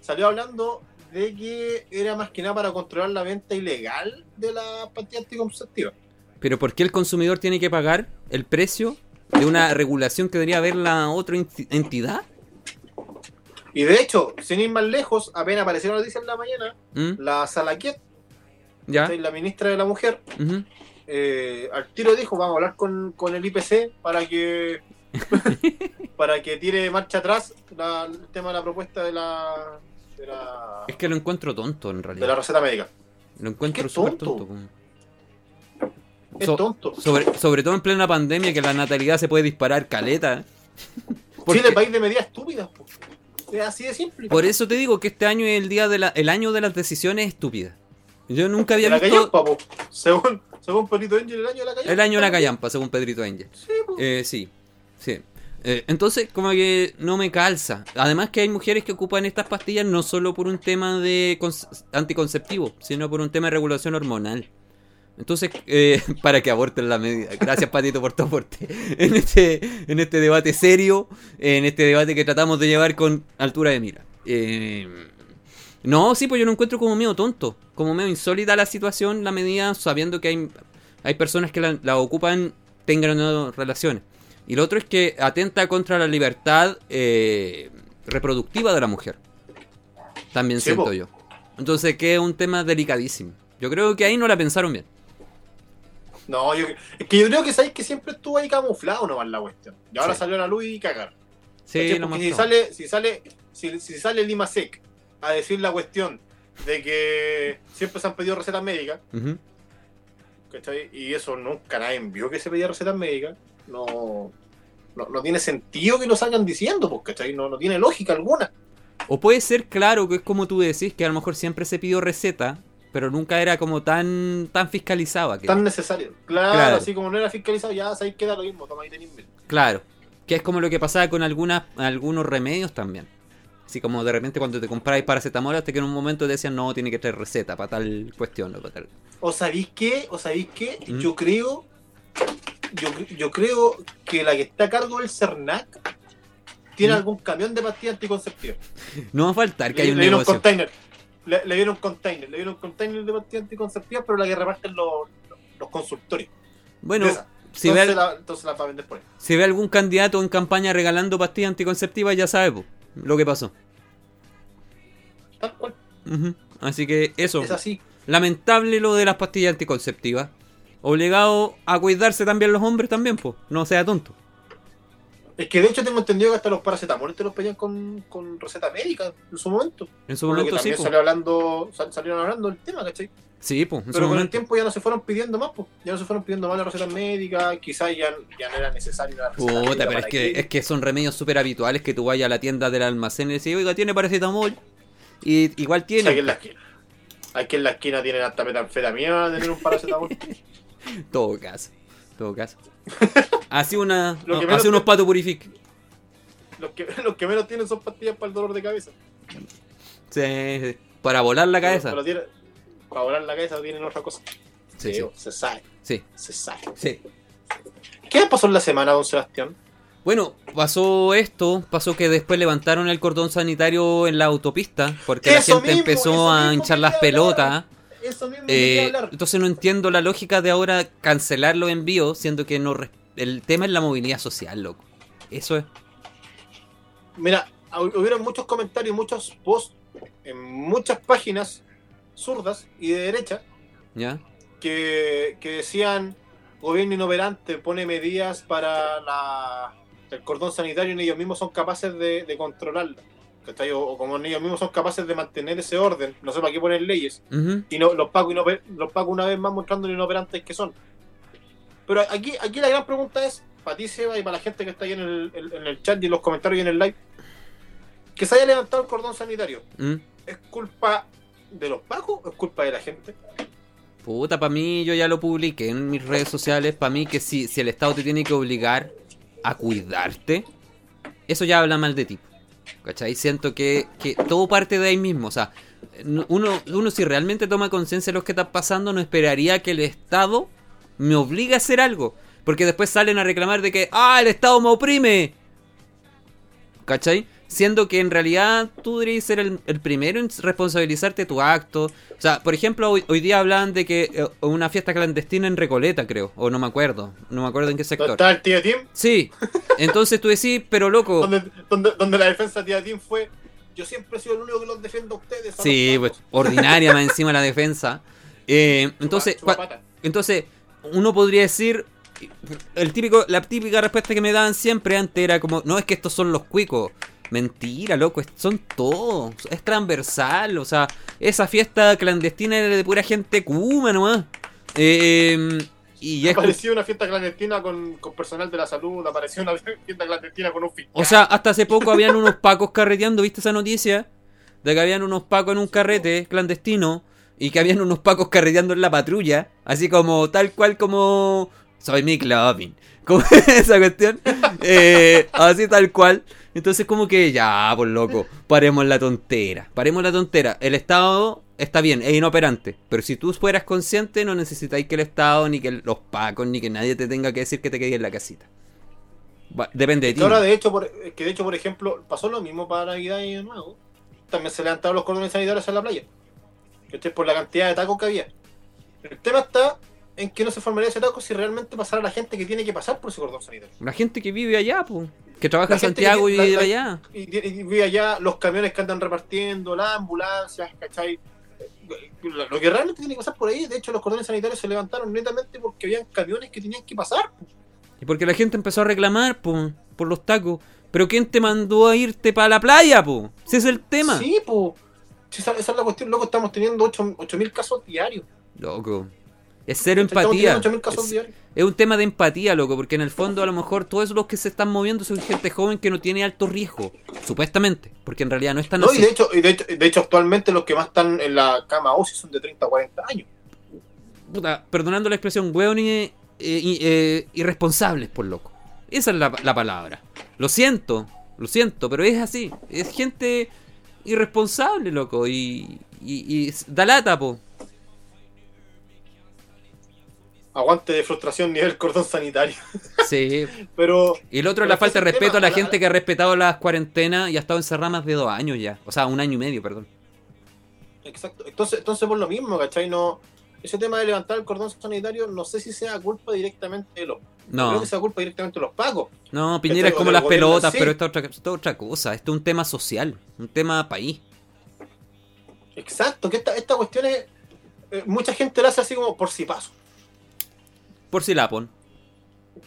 salió hablando de que era más que nada para controlar la venta ilegal de la pastilla anticonceptiva. Pero ¿por qué el consumidor tiene que pagar el precio de una regulación que debería haber la otra enti- entidad? Y de hecho, sin ir más lejos, apenas apareció la noticia en la mañana, ¿Mm? la Salaquiet, ¿Ya? la ministra de la Mujer, eh, al tiro dijo, vamos a hablar con, con el IPC para que *laughs* para que tire marcha atrás la- el tema de la propuesta de la de la, Es que lo encuentro tonto en de la realidad. receta médica. Lo encuentro súper tonto. Es So- tonto. Sobre, sobre todo en plena pandemia que la natalidad se puede disparar caleta. *laughs* Porque- Chile, país de medidas estúpidas. Es así de simple. Por eso te digo que este año es el día de la, el año de las decisiones estúpidas. Yo nunca había la visto callampa, po. Según, según Perito Angel, el año de la callampa. el año de la callampa, según Pedrito Angel. Sí. Eh, sí, sí. Eh, entonces, como que no me calza. Además que hay mujeres que ocupan estas pastillas no solo por un tema de anticonceptivo, sino por un tema de regulación hormonal. Entonces, eh, *laughs* para que aborten la medida. Gracias, Patito, por tu aporte. *laughs* En este, en este debate serio, en este debate que tratamos de llevar con altura de mira. Eh, no, sí, pues yo lo encuentro como medio tonto. Como medio insólita la situación, la medida, sabiendo que hay, hay personas que la, la ocupan, tengan no relaciones. Y lo otro es que atenta contra la libertad eh, reproductiva de la mujer. También Sí, siento po. yo. Entonces, que es un tema delicadísimo. Yo creo que ahí no la pensaron bien. No, yo, es que yo creo que sabéis que siempre estuvo ahí camuflado nomás la cuestión. Y ahora Sí. salió a la luz y cagar. Sí, si sale, si sale, si, si sale Lima Sec a decir la cuestión de que siempre se han pedido recetas médicas. Y eso nunca nadie vio que se pedía recetas médicas, no, no, no tiene sentido que lo salgan diciendo, pues, ¿cachai? No, no tiene lógica alguna. O puede ser, claro, que es como tú decís, que a lo mejor siempre se pidió receta, pero nunca era como tan, tan fiscalizado aquello. Tan necesario. Claro, Claro. así como no era fiscalizado, ya sabéis que da lo mismo, toma ahí. Claro. Que es como lo que pasaba con algunas, algunos remedios también. Así como de repente cuando te compráis paracetamol, hasta que en un momento te decían, no, tiene que traer receta para tal cuestión. o para tal. ¿O sabéis qué? ¿O sabéis qué? ¿Mm? Yo creo. Yo, yo creo que la que está a cargo del CERNAC tiene ¿Mm? algún camión de pastillas anticonceptivas. *laughs* No va a faltar que Le, hay un le dieron un negocio. container. Le, le dieron un container. Le dieron un container de pastillas anticonceptivas, pero la que reparten los, los consultorios. Bueno, esa. si entonces, ve, la, entonces la va a vender por ahí. si ve algún candidato en campaña regalando pastillas anticonceptivas, ya sabe po, lo que pasó. Tal cual. Así que eso. Es así. Lamentable lo de las pastillas anticonceptivas. Obligado a cuidarse también los hombres también, pues. No sea tonto. Es que de hecho tengo entendido que hasta los paracetamoles te los pedían con, con receta médica en su momento. En su Por lo que momento sí, salió hablando, sal- salieron hablando del tema, ¿cachai? Sí, pues. Pero con el tiempo ya no se fueron pidiendo más, pues. Ya no se fueron pidiendo más las recetas médicas, quizás ya, ya no era necesario la receta Puta, médica pero es que, es que son remedios súper habituales que tú vayas a la tienda del almacén y decís, oiga, tiene paracetamol. Y igual sea, aquí tiene. en la esquina. Aquí en la esquina tienen hasta metanfetamina, tener un paracetamol. *laughs* Todo caso. Todo caso. *laughs* Así una. Así unos te- pato purific. los, que, *laughs* los que menos tienen son pastillas para el dolor de cabeza. Sí, para volar la cabeza. Pero para volar la cabeza tienen otra cosa. Sí, sí. Se sabe, Sí, se sabe. sí. ¿Qué pasó en la semana, don Sebastián? Bueno, pasó esto, pasó que después levantaron el cordón sanitario en la autopista, porque la gente mismo, empezó a hinchar las pelotas. Eso mismo Eh, entonces no entiendo la lógica de ahora cancelar los envíos, siendo que no el tema es la movilidad social, loco. Eso es. Mira, hu- hubieron muchos comentarios, muchos posts en muchas páginas zurdas y de derecha ¿Ya? que, que decían gobierno inoperante pone medidas para la, el cordón sanitario y ellos mismos son capaces de, de controlarlo. O, o como ellos mismos son capaces de mantener ese orden, no sé para qué poner leyes. Y no, los pagos los pagos una vez más mostrando lo inoperantes que son. Pero aquí, aquí la gran pregunta es, para ti Seba y para la gente que está ahí en el, en- en el chat y en los comentarios y en el live, que se haya levantado el cordón sanitario, Mm. ¿es culpa de los pagos es culpa de la gente? Puta, para mí, yo ya lo publiqué en mis redes sociales, para mí que si, si el Estado te tiene que obligar a cuidarte, eso ya habla mal de ti. ¿Cachai? Siento que, que todo parte de ahí mismo. O sea, no- uno, uno si realmente toma conciencia de lo que está pasando, no esperaría que el Estado me obligue a hacer algo. Porque después salen a reclamar de que, ah, el Estado me oprime. ¿Cachai? Siendo que en realidad tú deberías ser el, el primero en responsabilizarte de tu acto. O sea, por ejemplo, hoy, hoy día hablan de que eh, una fiesta clandestina en Recoleta, creo. O no me acuerdo. No me acuerdo en qué ¿Dónde sector. está el tío Tim? Sí. Entonces tú decís, pero loco. *laughs* Donde, donde, donde la defensa de tía Tim fue, yo siempre he sido el único que los defiendo a ustedes. a Sí, pues, pacos". ordinaria más *laughs* encima la defensa. Eh, entonces, Chupa- entonces, uno podría decir. El típico, la típica respuesta que me daban siempre antes era como, no es que estos son los cuicos. Mentira, loco, son todos. Es transversal. O sea, esa fiesta clandestina era de pura gente kuma nomás. Eh, y es Apareció una fiesta clandestina con, con personal de la salud, apareció una *laughs* fiesta clandestina con un fiscal. O sea, hasta hace poco habían unos pacos carreteando, ¿viste esa noticia? De que habían unos pacos en un carrete clandestino y que habían unos pacos carreteando en la patrulla, así como tal cual como soy Mick Lovin. *laughs* Como esa cuestión. Eh, así tal cual. Entonces como que ya, por loco, paremos la tontera. Paremos la tontera. El Estado está bien, es inoperante. Pero si tú fueras consciente, no necesitáis que el Estado, ni que los pacos, ni que nadie te tenga que decir que te quedes en la casita. Va- Depende de ti. Ahora, de hecho, por, que de hecho, por ejemplo, pasó lo mismo para Navidad y Año Nuevo. También se levantaron los cordones sanitarios en la playa. Que por la cantidad de tacos que había. El tema está en que no se formaría ese taco si realmente pasara la gente que tiene que pasar por ese cordón sanitario. La gente que vive allá, pues. Que trabaja en que Santiago y la- allá. Y, y- allá los camiones que andan repartiendo, las ambulancias, ¿cachai? Lo que realmente tiene que pasar por ahí, de hecho, los cordones sanitarios se levantaron netamente porque habían camiones que tenían que pasar. Y porque la gente empezó a reclamar po, por los tacos. Pero ¿quién te mandó a irte para la playa, po? Ese es el tema. Sí, pues. Esa, esa es la cuestión, loco, estamos teniendo 8.000 casos diarios. Loco. Es cero empatía. teniendo 8.000 casos Es, un tema de empatía, loco, porque en el fondo a lo mejor todos los que se están moviendo son gente joven que no tiene alto riesgo, supuestamente, porque en realidad no están No, así. y de hecho, y de hecho, de hecho, actualmente los que más están en la cama UCI son de 30 a 40 años. Puta, perdonando la expresión, weón y, eh, eh, irresponsables, por loco. Esa es la, la palabra. Lo siento, lo siento, pero es así. Es gente irresponsable, loco, y, y, y da lata, po. Aguante de frustración nivel cordón sanitario. *laughs* Sí. Pero Y el otro es la falta de respeto a la la- gente que ha respetado las cuarentenas y ha estado encerrada más de dos años ya. O sea, un año y medio, perdón. Exacto. Entonces, entonces por lo mismo, ¿cachai? No, ese tema de levantar el cordón sanitario, no sé si sea culpa directamente de los. No. Creo que sea culpa directamente de los pagos. No, Piñera es como las pelotas, sí. pero esta es otra, otra cosa. Esto es un tema social, un tema país. Exacto, que esta, esta cuestión es. eh, mucha gente la hace así como por si paso. Por si la pon.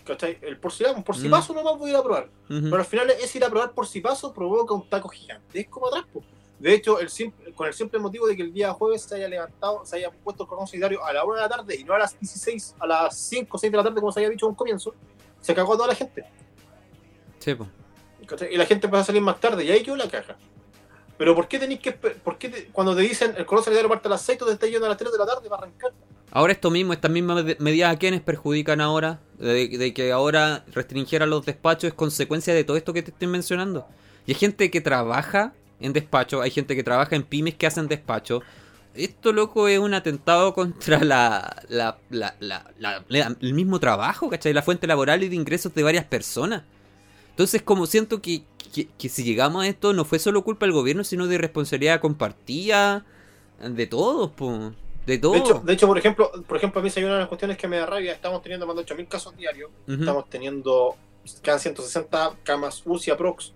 ¿Cachai? El por si, por si Mm. paso nomás voy a ir a probar. Pero al final es ir a probar por si paso provoca un taco gigante. Es como atrás. De hecho, el simple- con el simple motivo de que el día jueves se haya levantado, se haya puesto el cordón sanitario a la 1 de la tarde y no a las 16, a las 5 o 6 de la tarde, como se había dicho en un comienzo, se cagó a toda la gente. Sí. ¿cachai? Y la gente empezó a salir más tarde y ahí quedó la caja. Pero ¿por qué tenéis que por qué te- cuando te dicen el cordón sanitario parte a las 6, tú te estás yendo a las 3 de la tarde para arrancar? Ahora esto mismo, estas mismas med- medidas a quienes perjudican ahora, de, que ahora restringir a los despachos es consecuencia de todo esto que te estoy mencionando. Y hay gente que trabaja en despacho, hay gente que trabaja en pymes que hacen despacho. Esto, loco, es un atentado *laughs* contra la, la, el mismo trabajo, ¿cachai? La fuente laboral y de ingresos de varias personas. Entonces, como siento que, que, que si llegamos a esto, no fue solo culpa del gobierno, sino de responsabilidad compartida de todos, po. De hecho, de hecho, por ejemplo, por ejemplo, a mí se hay una de las cuestiones que me da rabia. Estamos teniendo más de 8.000 casos diarios. Ujú. Estamos teniendo, quedan 160 camas UCI aprox.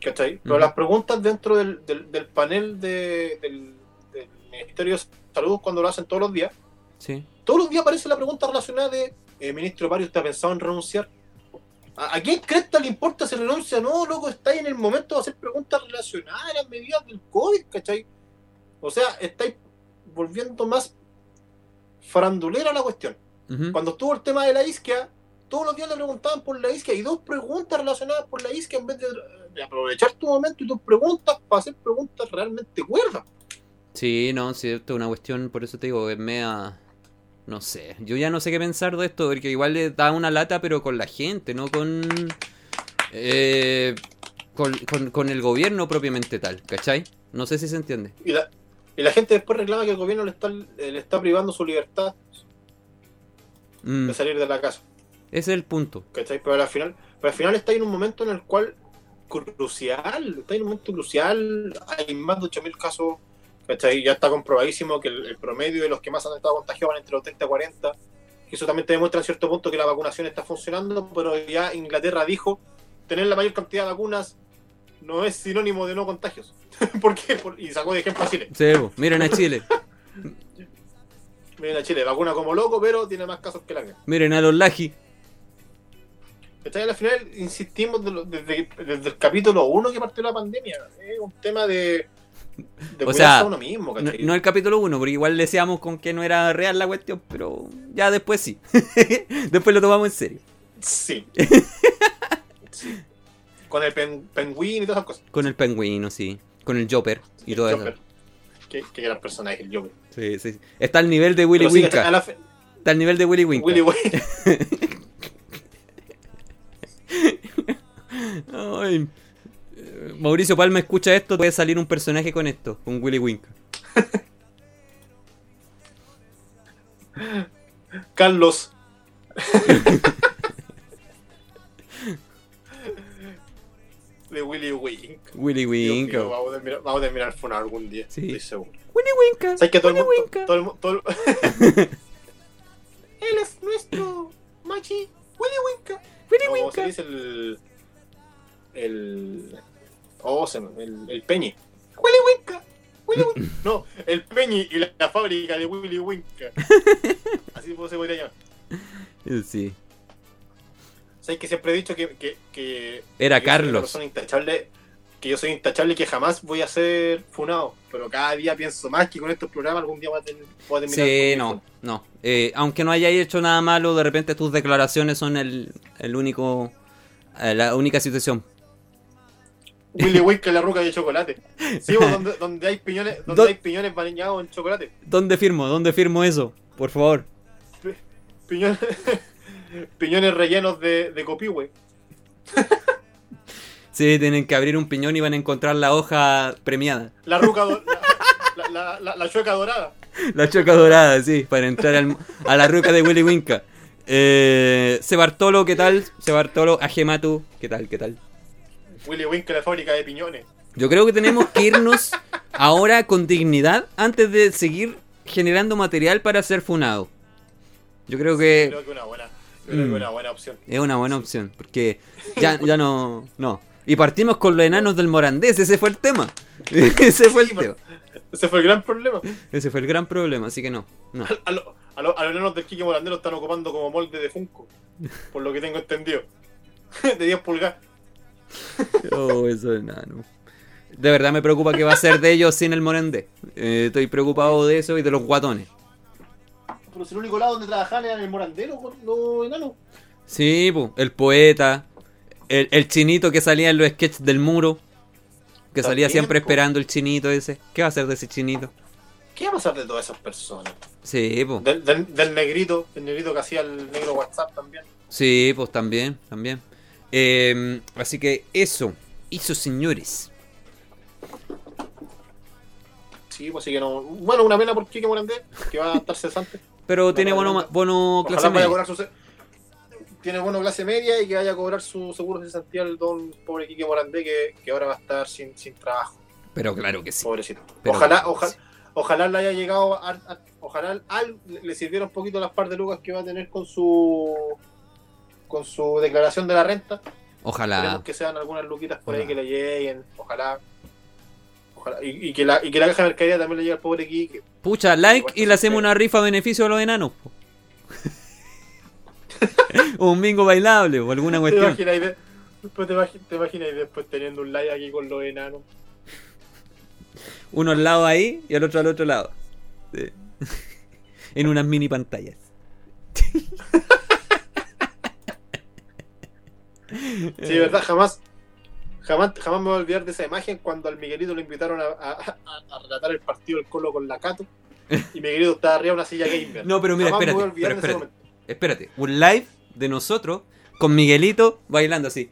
¿Cachai? Pero las preguntas dentro del, del, del panel de- del, del Ministerio de Salud, cuando lo hacen todos los días, Sí. todos los días aparece la pregunta relacionada de, eh, ministro Mario, ¿usted ha pensado en renunciar? ¿A, a quién cresta le importa si renuncia? No, loco, estáis en el momento de hacer preguntas relacionadas a las medidas del COVID, ¿cachai? O sea, estáis volviendo más farandulera la cuestión. Cuando estuvo el tema de la isquia, todos los días le preguntaban por la isquia y dos preguntas relacionadas por la isquia en vez de, de aprovechar tu momento y tus preguntas para hacer preguntas realmente cuerdas. Sí, no, sí, esto es una cuestión, por eso te digo, es mea... No sé, yo ya no sé qué pensar de esto, porque igual le da una lata, pero con la gente, no con... eh, con, con- con el gobierno propiamente tal, ¿cachai? No sé si se entiende. Y la, y la gente después reclama que el gobierno le está, le está privando su libertad Mm, de salir de la casa. ese es el punto. ¿cachai? Pero al final, pero al final está en un momento en el cual crucial, está en un momento crucial, hay más de 8.000 casos, ¿cachai? Ya está comprobadísimo que el, el promedio de los que más han estado contagiados van entre los 30 y 40, que eso también te demuestra en cierto punto que la vacunación está funcionando, pero ya Inglaterra dijo, tener la mayor cantidad de vacunas no es sinónimo de no contagios. *laughs* ¿Por qué? Por- y sacó de ejemplo a Chile. Sí, miren a Chile, *laughs* Miren a Chile, vacuna como loco, pero tiene más casos que la miren a los Laji. ¿Cachai? Al final insistimos desde, desde el capítulo 1 que partió la pandemia. Es un tema de, de O sea, a uno mismo, No, no el capítulo 1, porque igual decíamos con que no era real la cuestión, pero ya después sí. *laughs* después lo tomamos en serio. Sí. Sí. Con el pen, pengüín y todas esas cosas. Con el pingüino, sí. Con el Joper y El todo eso. Joker. Qué, qué gran personaje el Joker. Sí, sí. Está al nivel de Willy sí, Winka. la fe- Está al nivel de Willy Winka. Willy Wayne. *laughs* Ay. Mauricio Palma escucha esto, puede salir un personaje con esto, con Willy Winka. *laughs* Carlos. *laughs* de Willy Wayne. Willy Dios mío, vamos a terminar, vamos a terminar funar algún día. Sí. Estoy seguro. Willy Winka. ¿Sabes que todo el Willy mundo. Winka. Todo el, todo el- *laughs* Él es nuestro Machi Willy Winka. Willy No, ¿cómo se Winka. dice el. el. Oh, se me- el, el Peñi. Willy Winka. Willy Winka. *laughs* No, el Peñi y la, la fábrica de Willy Winka. *laughs* Así se podría llamar. Sí. ¿Sabes que siempre he dicho que. que, que Era que Carlos. intachable, que yo soy intachable y que jamás voy a ser funado. Pero cada día pienso más que con estos programas algún día voy a, tener, voy a terminar. Sí, no, no. Eh, aunque no hayáis hecho nada malo, de repente tus declaraciones son el, el único, eh, la única situación. Willy *laughs* Winka y la ruca de chocolate. Sí, donde, *laughs* donde hay piñones, donde Do- hay piñones bañados en chocolate. ¿Dónde firmo? ¿Dónde firmo eso? Por favor. Piñones, *laughs* piñones rellenos de, de copihue. Sí, tienen que abrir un piñón y van a encontrar la hoja premiada. La ruca, do- la, la, la, la chueca dorada. La choca dorada, sí, para entrar al- a la ruca de Willy Winka. Eh, Se Bartolo, ¿qué tal? Se Bartolo, Agematu, ¿qué tal? ¿Qué tal? Willy Winka, la fábrica de piñones. Yo creo que tenemos que irnos ahora con dignidad antes de seguir generando material para ser funado. Yo creo que Creo que una buena, creo que Mm. una buena opción. es una buena opción, porque ya, ya no, no. Y partimos con los enanos del Morandés, ese fue el tema. *laughs* Ese fue el Sí, tema. Ese fue el gran problema. Ese fue el gran problema, así que no. no. A, lo- a, lo- a los enanos del Kike Morandé lo están ocupando como molde de Funko. Por lo que tengo entendido. *laughs* De 10 pulgadas. *laughs* Oh, eso es enano. De verdad me preocupa qué va a ser de ellos sin el Morandés. Eh, estoy preocupado de eso y de los guatones. Pero si el único lado donde trabajaban era en el Morandé, los, los enanos. Sí, pu, el poeta, el, el chinito que salía en los sketches del muro, que salía siempre po. esperando el chinito ese. ¿Qué va a hacer de ese chinito? ¿Qué va a pasar de todas esas personas? Sí, pues. Del, del, del negrito, el negrito que hacía el negro WhatsApp también. Sí, pues también, también. Eh, así que eso, eso señores. Sí, pues sí que no. Bueno, una pena por Kike Morandé, que va a estar cesante. Pero tiene no, bono, bono clase Ojalá vaya a media. su. Tiene bono clase media y que vaya a cobrar su seguro de cesantía el don pobre Kike Morandé, que, que ahora va a estar sin, sin trabajo. Pero claro que sí. Pobrecito. Pero- ojalá, ojalá, ojalá le haya llegado. A, a- ojalá al, le sirviera un poquito las par de lucas que va a tener con su. con su declaración de la renta. Ojalá. Esperemos que sean algunas luquitas por ahí que le lleguen. Ojalá. Ojalá. Y, y que la, y que la caja de mercadería también le llegue al pobre Kike. Pucha, like y le hacemos una rifa a beneficio a los enanos. po. *laughs* un bingo bailable o alguna ¿Te cuestión. imaginas, de- después te, te imaginas después teniendo un live aquí con los enanos? Uno al lado ahí y el otro al otro lado. Sí. *laughs* en unas mini pantallas. *laughs* Sí, verdad, jamás, Jamás, jamás me voy a olvidar de esa imagen cuando al Miguelito lo invitaron a, relatar el partido del Colo con la Cato y Miguelito estaba arriba de una silla gamer. No, pero mira, jamás espérate, pero espérate. Un live de nosotros con Miguelito bailando así.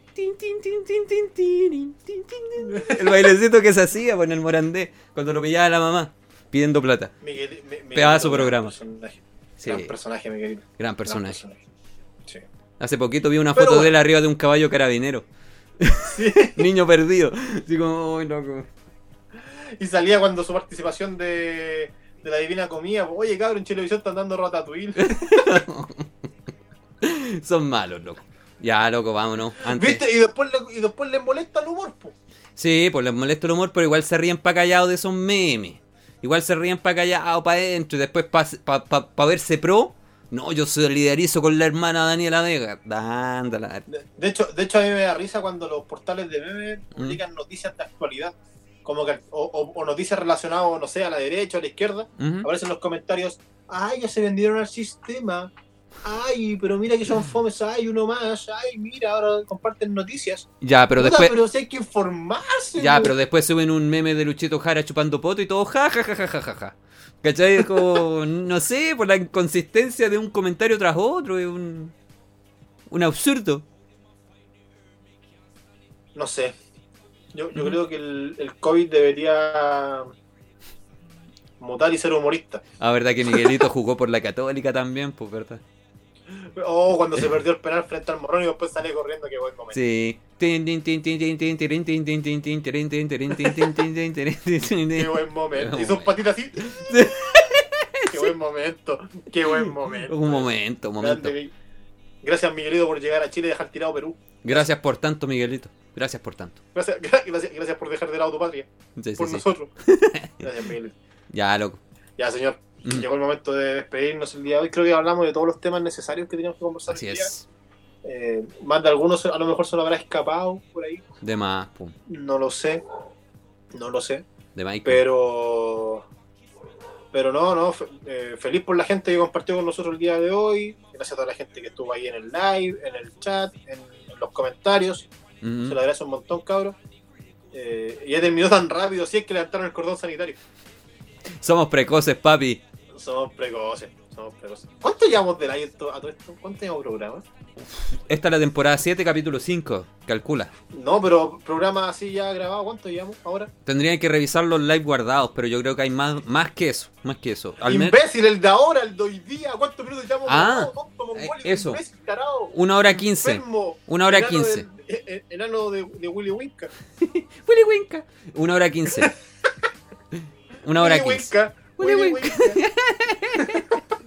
El bailecito que se hacía pues, con el Morandé cuando lo pillaba la mamá pidiendo plata. Miguel, Pegaba su programa. Gran personaje, Miguelito. Gran personaje. Hace poquito vi una foto de él arriba de un caballo carabinero. Sí. *laughs* Niño perdido. Así como, "Ay, loco. Y salía cuando su participación de, de la Divina Comida. Oye, cabrón, en televisión están dando ratatouille. *laughs* Son malos, loco. Ya, loco, vámonos. Antes. ¿Viste? Y después, le, y después les molesta el humor, po. Sí, pues les molesta el humor, pero igual se ríen pa' callado de esos memes. Igual se ríen pa' callado, pa' adentro. Y después pa, pa, pa- pa verse pro. No, yo solidarizo con la hermana Daniela Vega. Dándala. De, de hecho, de hecho, a mí me da risa cuando los portales de memes Mm. publican noticias de actualidad. Como que, o, o- o noticias relacionadas, no sé, a la derecha o a la izquierda. Ujú. Aparecen los comentarios. Ay, ya se vendieron al sistema. Ay, pero mira que son *laughs* fomes. Ay, uno más. Ay, mira, ahora comparten noticias. Ya, pero Puta, después. pero si hay que informarse. Ya, pero después suben un meme de Luchito Jara chupando poto y todo ja ja ja ja ja ja ja. ¿Cachai? Es como, no sé, por la inconsistencia de un comentario tras otro, es un, un absurdo. No sé. Yo, yo creo que el, el COVID debería mutar y ser humorista. Ah, verdad que Miguelito jugó por la Católica también, pues, ¿verdad? Oh, cuando se perdió el penal frente al Morón y después sale corriendo, qué buen momento. Sí. Qué buen momento. Y sus patitas así. Qué buen momento. Qué buen momento. Un momento, un momento. Gracias Miguelito por llegar a Chile y dejar tirado Perú. Gracias por tanto, Miguelito. Gracias por tanto. Gracias, gracias, gracias por dejar de lado tu patria. Sí, por sí. nosotros. *laughs* Gracias, Miguel. Ya, loco. Ya, señor. Mm. Llegó el momento de despedirnos el día de hoy. Creo que hablamos de todos los temas necesarios que teníamos que conversar. Así el día. es. Eh, más de algunos a lo mejor se lo habrá escapado por ahí. De más, pum. No lo sé. No lo sé. De Michael. Pero. Pero no, no. eh, feliz por la gente que compartió con nosotros el día de hoy. Gracias a toda la gente que estuvo ahí en el live, en el chat, en, en los comentarios. Se lo agradezco un montón, cabros. Eh, y ya terminó tan rápido, si es que levantaron el cordón sanitario. Somos precoces, papi. Somos precoces, somos precoces. ¿Cuánto llevamos del to- a todo esto? ¿Cuánto llevamos programa? Esta es la temporada 7, capítulo 5. Calcula. No, pero programa así ya grabado, ¿cuánto llevamos ahora? Tendrían que revisar los live guardados, pero yo creo que hay más, más que eso. Más que eso. Al Imbécil, el de ahora, el de hoy día. ¿Cuántos minutos llevamos? Ah, tonto, eh, eso. imbécil, tarado, una hora 15. enfermo, Una hora enano 15. del- eh, eh, enano de, de Willy Winka. *laughs* Willy Winka. Una hora 15. *laughs* Una hora Willy 15. Winka. Willy Willy Winka. *laughs*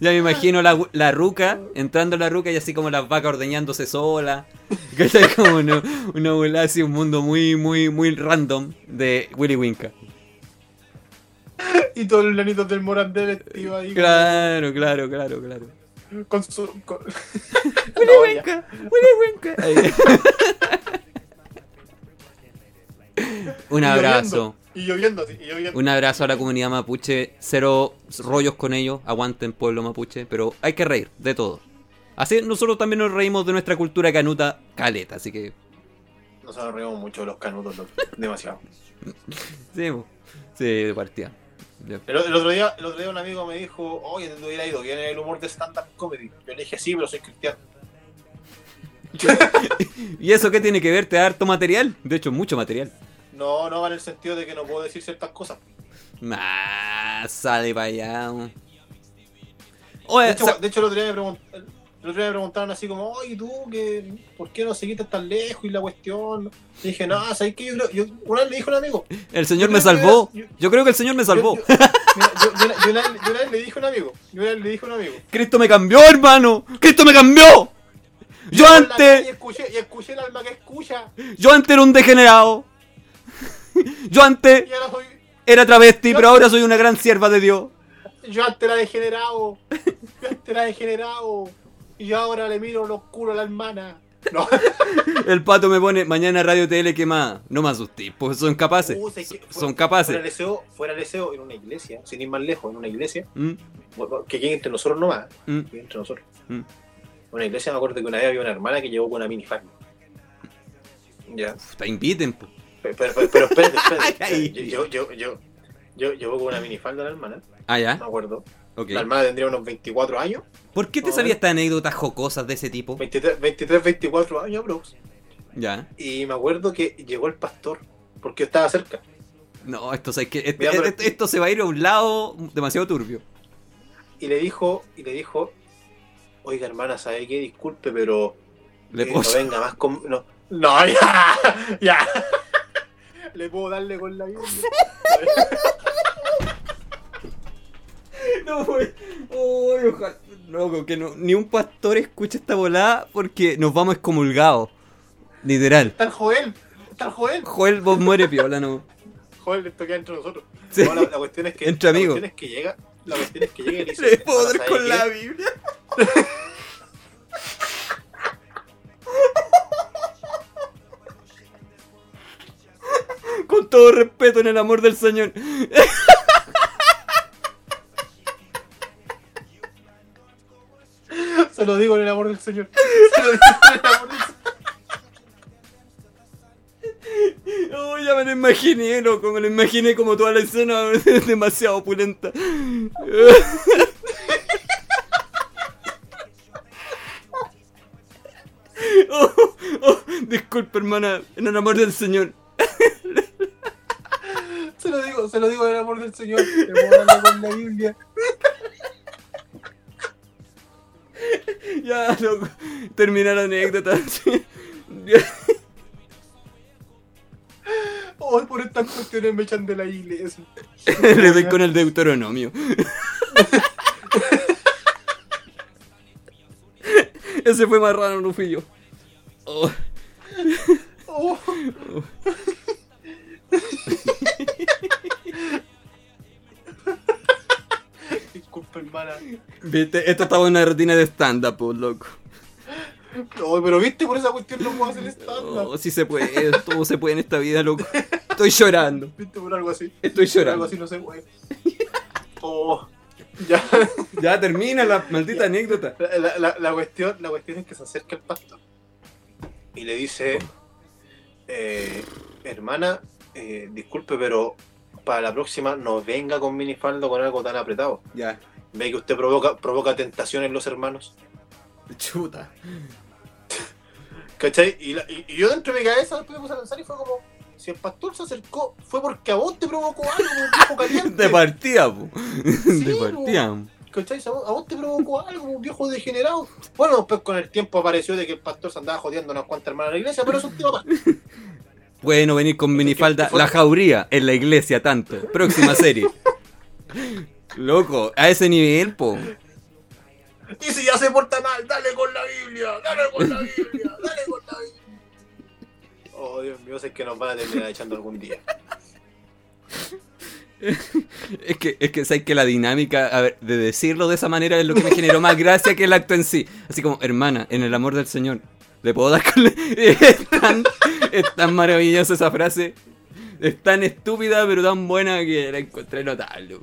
Ya me imagino la, la ruca, entrando la ruca y así como las vacas ordeñándose sola. *laughs* Que es como una, una así, un mundo muy, muy, muy random de Willy Winka. Y todos los lanitos del Morandé vestido ahí. Claro, claro, claro, claro. Con su. Con... *laughs* Willy No. Winka, Willy Winka. *laughs* Un abrazo. Y lloviendo, y lloviendo. Un abrazo a la comunidad mapuche. Cero rollos con ellos. Aguanten pueblo mapuche. Pero hay que reír de todo. Así nosotros también nos reímos de nuestra cultura canuta caleta. Así que Nos reímos mucho de los canutos, *laughs* demasiado. Sí, sí, de partida. El, el otro día, el otro día un amigo me dijo, oye, te hubiera ido bien en el humor de stand-up comedy. Yo le dije, sí, pero soy cristiano. *laughs* ¿Y eso qué tiene que ver? Te da harto material. De hecho, mucho material. No, no va en el sentido de que no puedo decir ciertas cosas. Nah, sale para allá. Oye, De hecho, de hecho el, otro día me pregun- el otro día me preguntaron así como, oye, tú, que, ¿por qué no seguiste tan lejos y la cuestión? Y dije, no, ¿sabes qué? Yo, creo- yo- una vez le dije a un amigo, el señor me salvó. yo- Yo creo que el señor me salvó. Yo, mira, una- yo una vez- yo una vez le dije a un amigo, yo una vez le dije a un amigo. Cristo me cambió, hermano. Cristo me cambió. Yo antes, escuché, y escuché el alma que escucha, yo antes era un degenerado. *laughs* Yo antes soy, era travesti, pero ahora soy una gran sierva de Dios. yo antes era degenerado, yo antes era degenerado, y yo ahora le miro los culos a la hermana. No, *laughs* El pato me pone mañana Radio TL que más. No me asusté, pues son capaces. Uh, que Son fuera- Fuera capaces. el deseo, fuera deseo en una iglesia, sin ir más lejos, en una iglesia, Mm, que quede entre nosotros nomás, mm, que entre nosotros. mm. una iglesia me acuerdo que una vez había una hermana que llegó con una minifalda. Ya. Te inviten, po. Pero, pero, pero, espérate, *laughs* espérate. Yo, yo, yo, yo, llegó con una minifalda la hermana, Ah, ya. me acuerdo. Ok. La hermana tendría unos 24 años, ¿Por qué te sabías estas anécdotas jocosas de ese tipo? 23, 23 24 años, bro. Ya. Y me acuerdo que llegó el pastor, porque yo estaba cerca. No, esto, ¿sabes qué? Este- Mira, esto, esto se va a ir a un lado demasiado turbio. Y le dijo, y le dijo, oiga hermana, ¿sabe qué? Disculpe, pero Le Eh, no venga más con. No, no *laughs* ya, ya. Le puedo darle con la Biblia. *laughs* *laughs* No, güey. Ay, ojalá. Loco, que no, ni un pastor escuche esta volada porque nos vamos excomulgados. Literal. Está el Joel. Está el Joel. Joel, vos muere piola, no. Joel, esto queda entre nosotros. Sí. No, la, la cuestión es que. Entre la amigos. cuestión es que llega. La cuestión es que llega y *laughs* dice. Le puedo "Hermana, dar ¿sabe con qué? la Biblia. Con todo respeto en el amor del Señor. Se lo digo en el amor del Señor. Se lo digo en el amor del Señor. Oh, ya me lo imaginé, loco, me lo imaginé como toda la escena es *laughs* demasiado opulenta. *laughs* Oh, oh, disculpe, hermana, en el amor del Señor. Se lo digo, se lo digo en el amor del Señor. Puedo darle con la Biblia. Ya, loco, terminar la anécdota. Hoy *laughs* por estas cuestiones me echan de la iglesia. *laughs* Le doy con el Deuteronomio. *laughs* Ese fue más raro, no fui yo. Oh, Oh. Disculpa, hermana. Viste, esto estaba en una rutina de stand-up, po, loco. No, pero viste, por esa cuestión no puedo hacer stand-up. Oh, sí se puede, todo se puede en esta vida, loco. Estoy llorando. Viste, por algo así. Estoy Por llorando. algo así no se puede. Oh. Ya. Ya termina la maldita anécdota. La, la- la- la cuestión, la cuestión es que se acerca el pastor y le dice, eh, hermana, eh, disculpe, pero para la próxima no venga con minifaldo con algo tan apretado. Ya. Ve que usted provoca, provoca tentación en los hermanos. Chuta. ¿Cachai? Y, la- y- y yo dentro de mi cabeza después me puse a pensar y fue como, si el pastor se acercó, fue porque a vos te provocó algo, un viejo *laughs* caliente. De partida, po. De po. partida. ¿Cachai? A vos, a vos te provocó algo, un viejo degenerado. Bueno, después con el tiempo apareció de que el pastor se andaba jodiendo unas cuantas hermanas de la iglesia, pero eso es un tema. *laughs* Puede no venir con minifalda. La jauría en la iglesia, tanto. Próxima serie. *laughs* Loco, a ese nivel, po. Y si ya se porta mal, dale con la Biblia, dale con la Biblia, dale con la Biblia. Oh, Dios mío, sé que nos van a terminar echando algún día. *laughs* Es que, es que sabes que la dinámica a ver, de decirlo de esa manera es lo que me generó más gracia que el acto en sí. Así como, hermana, en el amor del Señor, ¿le puedo dar con la-?" *laughs* Es tan, es tan maravillosa esa frase. Es tan estúpida, pero tan buena que la encontré notable.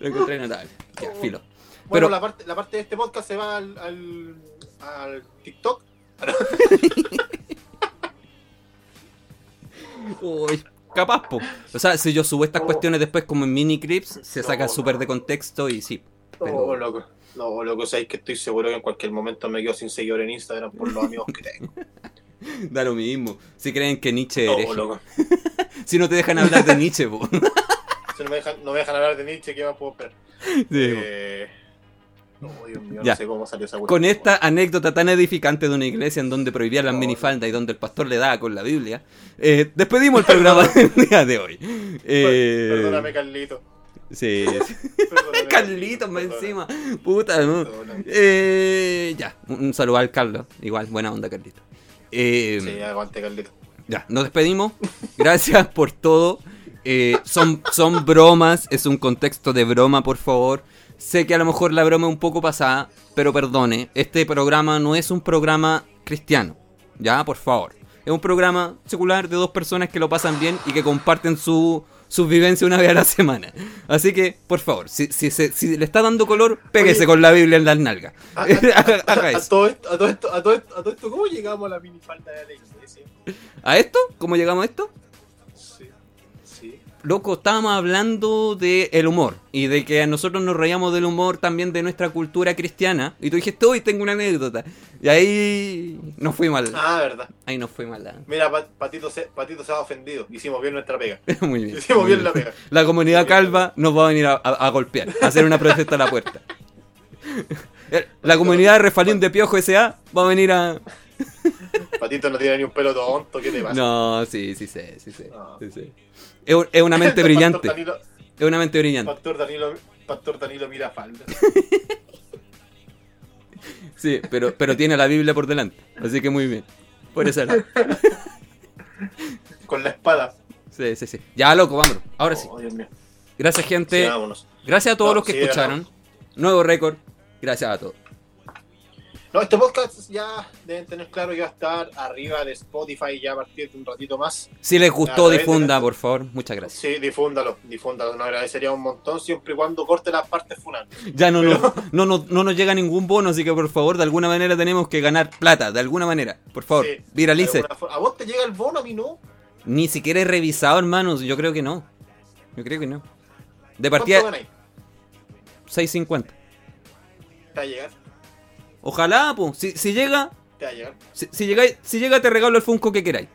La encontré notable. Ya, filo. Bueno, Pero- la, parte, la parte de este podcast se va al, al, al TikTok. *laughs* Uy, capaz, po. O sea, si yo subo estas cuestiones después como en mini clips, se saca súper de contexto y sí. Pero- Oh, loco. No, loco, sabéis que estoy seguro que en cualquier momento me quedo sin seguidor en Instagram por los amigos que tengo. *laughs* Da lo mismo. Si creen que Nietzsche No, eres. loco. *laughs* Si no te dejan hablar de Nietzsche, po. *laughs* Si no me dejan, no me dejan hablar de Nietzsche, ¿qué más puedo esperar? Sí. Eh, No, Dios mío, Ya. no sé cómo salió esa Con esta anécdota tan edificante de una iglesia en donde prohibían las No, minifaldas y donde el pastor le daba con la Biblia, eh, despedimos el programa del día de hoy. Eh, Perdóname, Carlito. Sí, *laughs* Carlitos más encima. Puta, ¿no? Eh, ya, un saludo al Carlos. Igual, buena onda, Carlito. Eh, Sí, aguante, Carlito. Ya, nos despedimos. Gracias *laughs* por todo. Eh, son, son bromas, es un contexto de broma, por favor. Sé que a lo mejor la broma es un poco pasada, pero perdone, este programa no es un programa cristiano. Ya, por favor. Es un programa secular de dos personas que lo pasan bien y que comparten su, su vivencia una vez a la semana. Así que, por favor, si, si, se- si le está dando color, péguese Oye. con la Biblia en las nalgas. *laughs* A, a- *laughs* todo esto, a todo esto, a todo esto, a todo esto, ¿cómo llegamos a la minifalda de la iglesia? ¿A esto? ¿Cómo llegamos a esto? Loco, estábamos hablando de el humor y de que nosotros nos reíamos del humor también de nuestra cultura cristiana. Y tú dijiste, hoy tengo una anécdota. Y ahí nos fue mal. Ah, verdad. Ahí nos fue mal. Mira, Pa- Patito se, Patito se ha ofendido. Hicimos bien nuestra pega. *laughs* Muy bien. Hicimos muy bien la pega. La comunidad calva nos va a venir a, a- a golpear, a hacer una protesta a la puerta. *laughs* La comunidad de Refalín de Piojo S.A. va a venir a... Patito no tiene ni un pelo tonto. ¿Qué te pasa? No, sí, sí sé, sí sé. No. sí sé. Es, un- es una *laughs* mente brillante. Danilo, Es una mente brillante. Pastor Danilo, Pastor Danilo mira falda. *laughs* Sí, pero, pero tiene la Biblia por delante. Así que muy bien. Por lado. Con la espada. Sí, sí, sí. Ya, loco, vámonos. Ahora sí. Oh, Dios mío. Gracias, gente. Sí. Gracias a todos No, los que sí, escucharon. Nuevo récord. Gracias a todos. No, este podcast ya deben tener claro que va a estar arriba de Spotify ya a partir de un ratito más. Si les gustó, difunda, por favor. Muchas gracias. Sí, difúndalo, difúndalo. Nos agradecería un montón siempre y cuando corte las partes funales. Ya no, Pero- nos- no, no, no nos llega ningún bono, así que por favor, de alguna manera tenemos que ganar plata. De alguna manera. Por favor, Sí, viralice. alguna. ¿A vos te llega el bono? A mí no. Ni siquiera he revisado, hermanos. Yo creo que no. Yo creo que no. De ¿Cuánto partida, ganáis? 6.50. Te va a llegar. Ojalá, pues. Si, si llega, Te va a llegar. si, si llegáis- si llega, te regalo el Funko que queráis.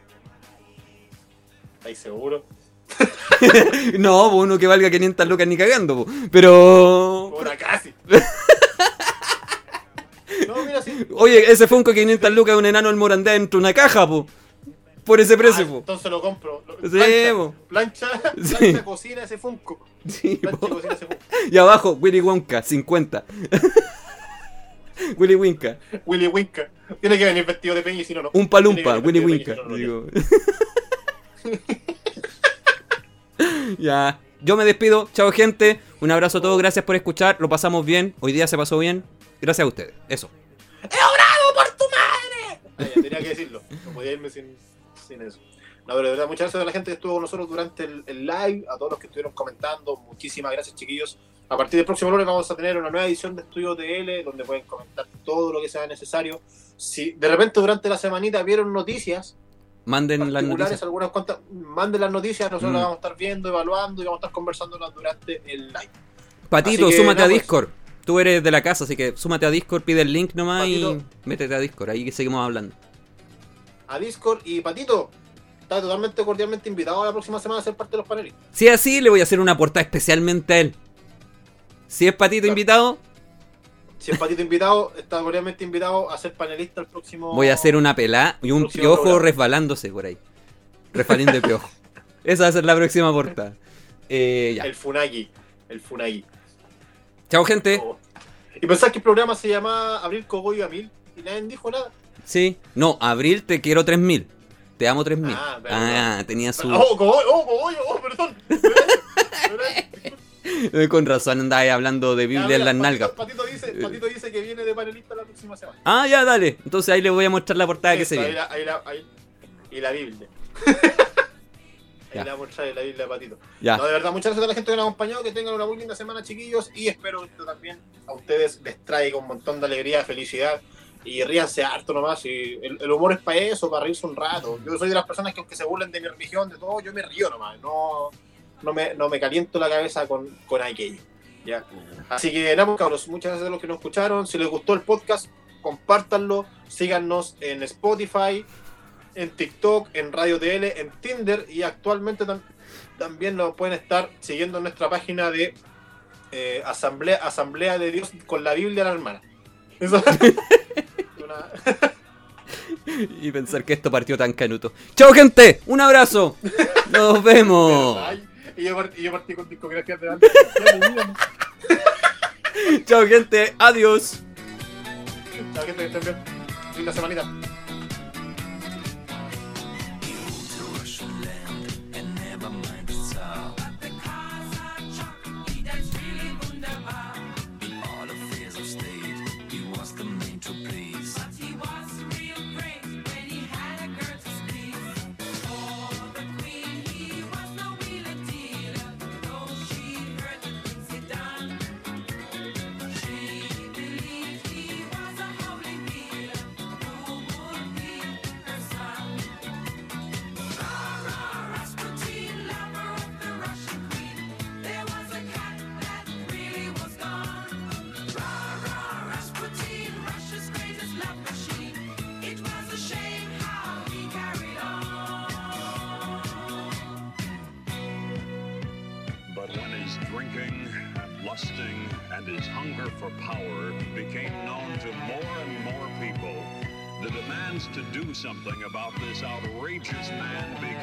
¿Estáis seguro? *laughs* No, po, uno que valga 500 lucas ni cagando, po. pero... Ahora casi. *laughs* no, mira, sí. Oye, ese Funko de 500 lucas es un enano el morandé dentro de una caja, po. Por ese precio, Ah, po. entonces lo compro. Lo- Sí, plancha, plancha, *laughs* Sí. plancha, cocina ese Funko. Sí, Plancha, po. cocina ese Funko. Y abajo, Willy Wonka, 50. *laughs* Willy Winka. Willy Winka. Tiene que venir vestido de peña y si no, no. Un palumpa, Willy Winka. no, no, Digo. *laughs* ya. Yo me despido. Chao, gente. Un abrazo a todos. Gracias por escuchar. Lo pasamos bien. Hoy día se pasó bien. Gracias a ustedes. Eso. Ah, ya, tenía que decirlo. No podía irme sin, sin eso. No, pero de verdad, muchas gracias a la gente que estuvo con nosotros durante el, el live, a todos los que estuvieron comentando. Muchísimas gracias, chiquillos. A partir del próximo lunes vamos a tener una nueva edición de Estudio TL, donde pueden comentar todo lo que sea necesario. Si de repente durante la semanita vieron noticias, Manden las noticias. algunas cuantas, manden las noticias, nosotros Mm. las vamos a estar viendo, evaluando y vamos a estar conversándolas durante el live. Patito, que, súmate no, a pues. Discord. Tú eres de la casa, así que súmate a Discord, pide el link nomás y métete a Discord. Ahí seguimos hablando. A Discord y Patito, está totalmente cordialmente invitado a la próxima semana a ser parte de los panelistas. Si es así, le voy a hacer una portada especialmente a él. Si es Patito Claro. invitado, Si es Patito invitado, está cordialmente invitado a ser panelista el próximo. voy a hacer una pelá y un piojo programa. resbalándose por ahí. Resbalín de piojo. Esa va a ser la próxima portada. Eh, ya. El Funagi. El Funagi. Chao, gente. Oh. Y pensás que el programa se llamaba Abril Cogollo a Mil y nadie dijo nada. Sí. No, Abril te quiero 3000. Te amo 3000. Ah. Ah, tenía su. Oh, Cogollo, oh, Cogollo, oh, perdón. *laughs* *laughs* Con razón ahí hablando de Ya, Biblia en las nalgas. Patito, Patito dice, Patito dice que viene de panelista la próxima semana. Ah, ya, dale. Entonces ahí le voy a mostrar la portada que se ahí viene. la- ahí la- ahí- y la Biblia. *laughs* Ahí Ya. le voy a mostrar la Biblia a Patito. Ya. No, de verdad, muchas gracias a la gente que nos ha acompañado, que tengan una muy linda semana, chiquillos, y espero que esto también a ustedes les traiga un montón de alegría, felicidad, y ríanse harto nomás, y el, el humor es para eso, para reírse un rato. Yo soy de las personas que aunque se burlen de mi religión, de todo, yo me río nomás, no, no, me, no me caliento la cabeza con, con aquello. ¿ya? Así que nada, pues, cabros, muchas gracias a los que nos escucharon, si les gustó el podcast, compártanlo, síganos en Spotify, en TikTok, en Radio TL, en Tinder y actualmente tam- también nos pueden estar siguiendo en nuestra página de eh, Asamblea, Asamblea de Dios con la Biblia a la hermana. Eso- *laughs* Una- Y pensar que esto partió tan canuto. Chao, gente. Un abrazo. *laughs* Nos vemos. *laughs* Y, yo partí, yo partí con discografías de antes. *laughs* Chao, gente. Adiós. Chao, gente, que estén bien. Linda semanita. Lusting, and his hunger for power became known to more and more people, the demands to do something about this outrageous man became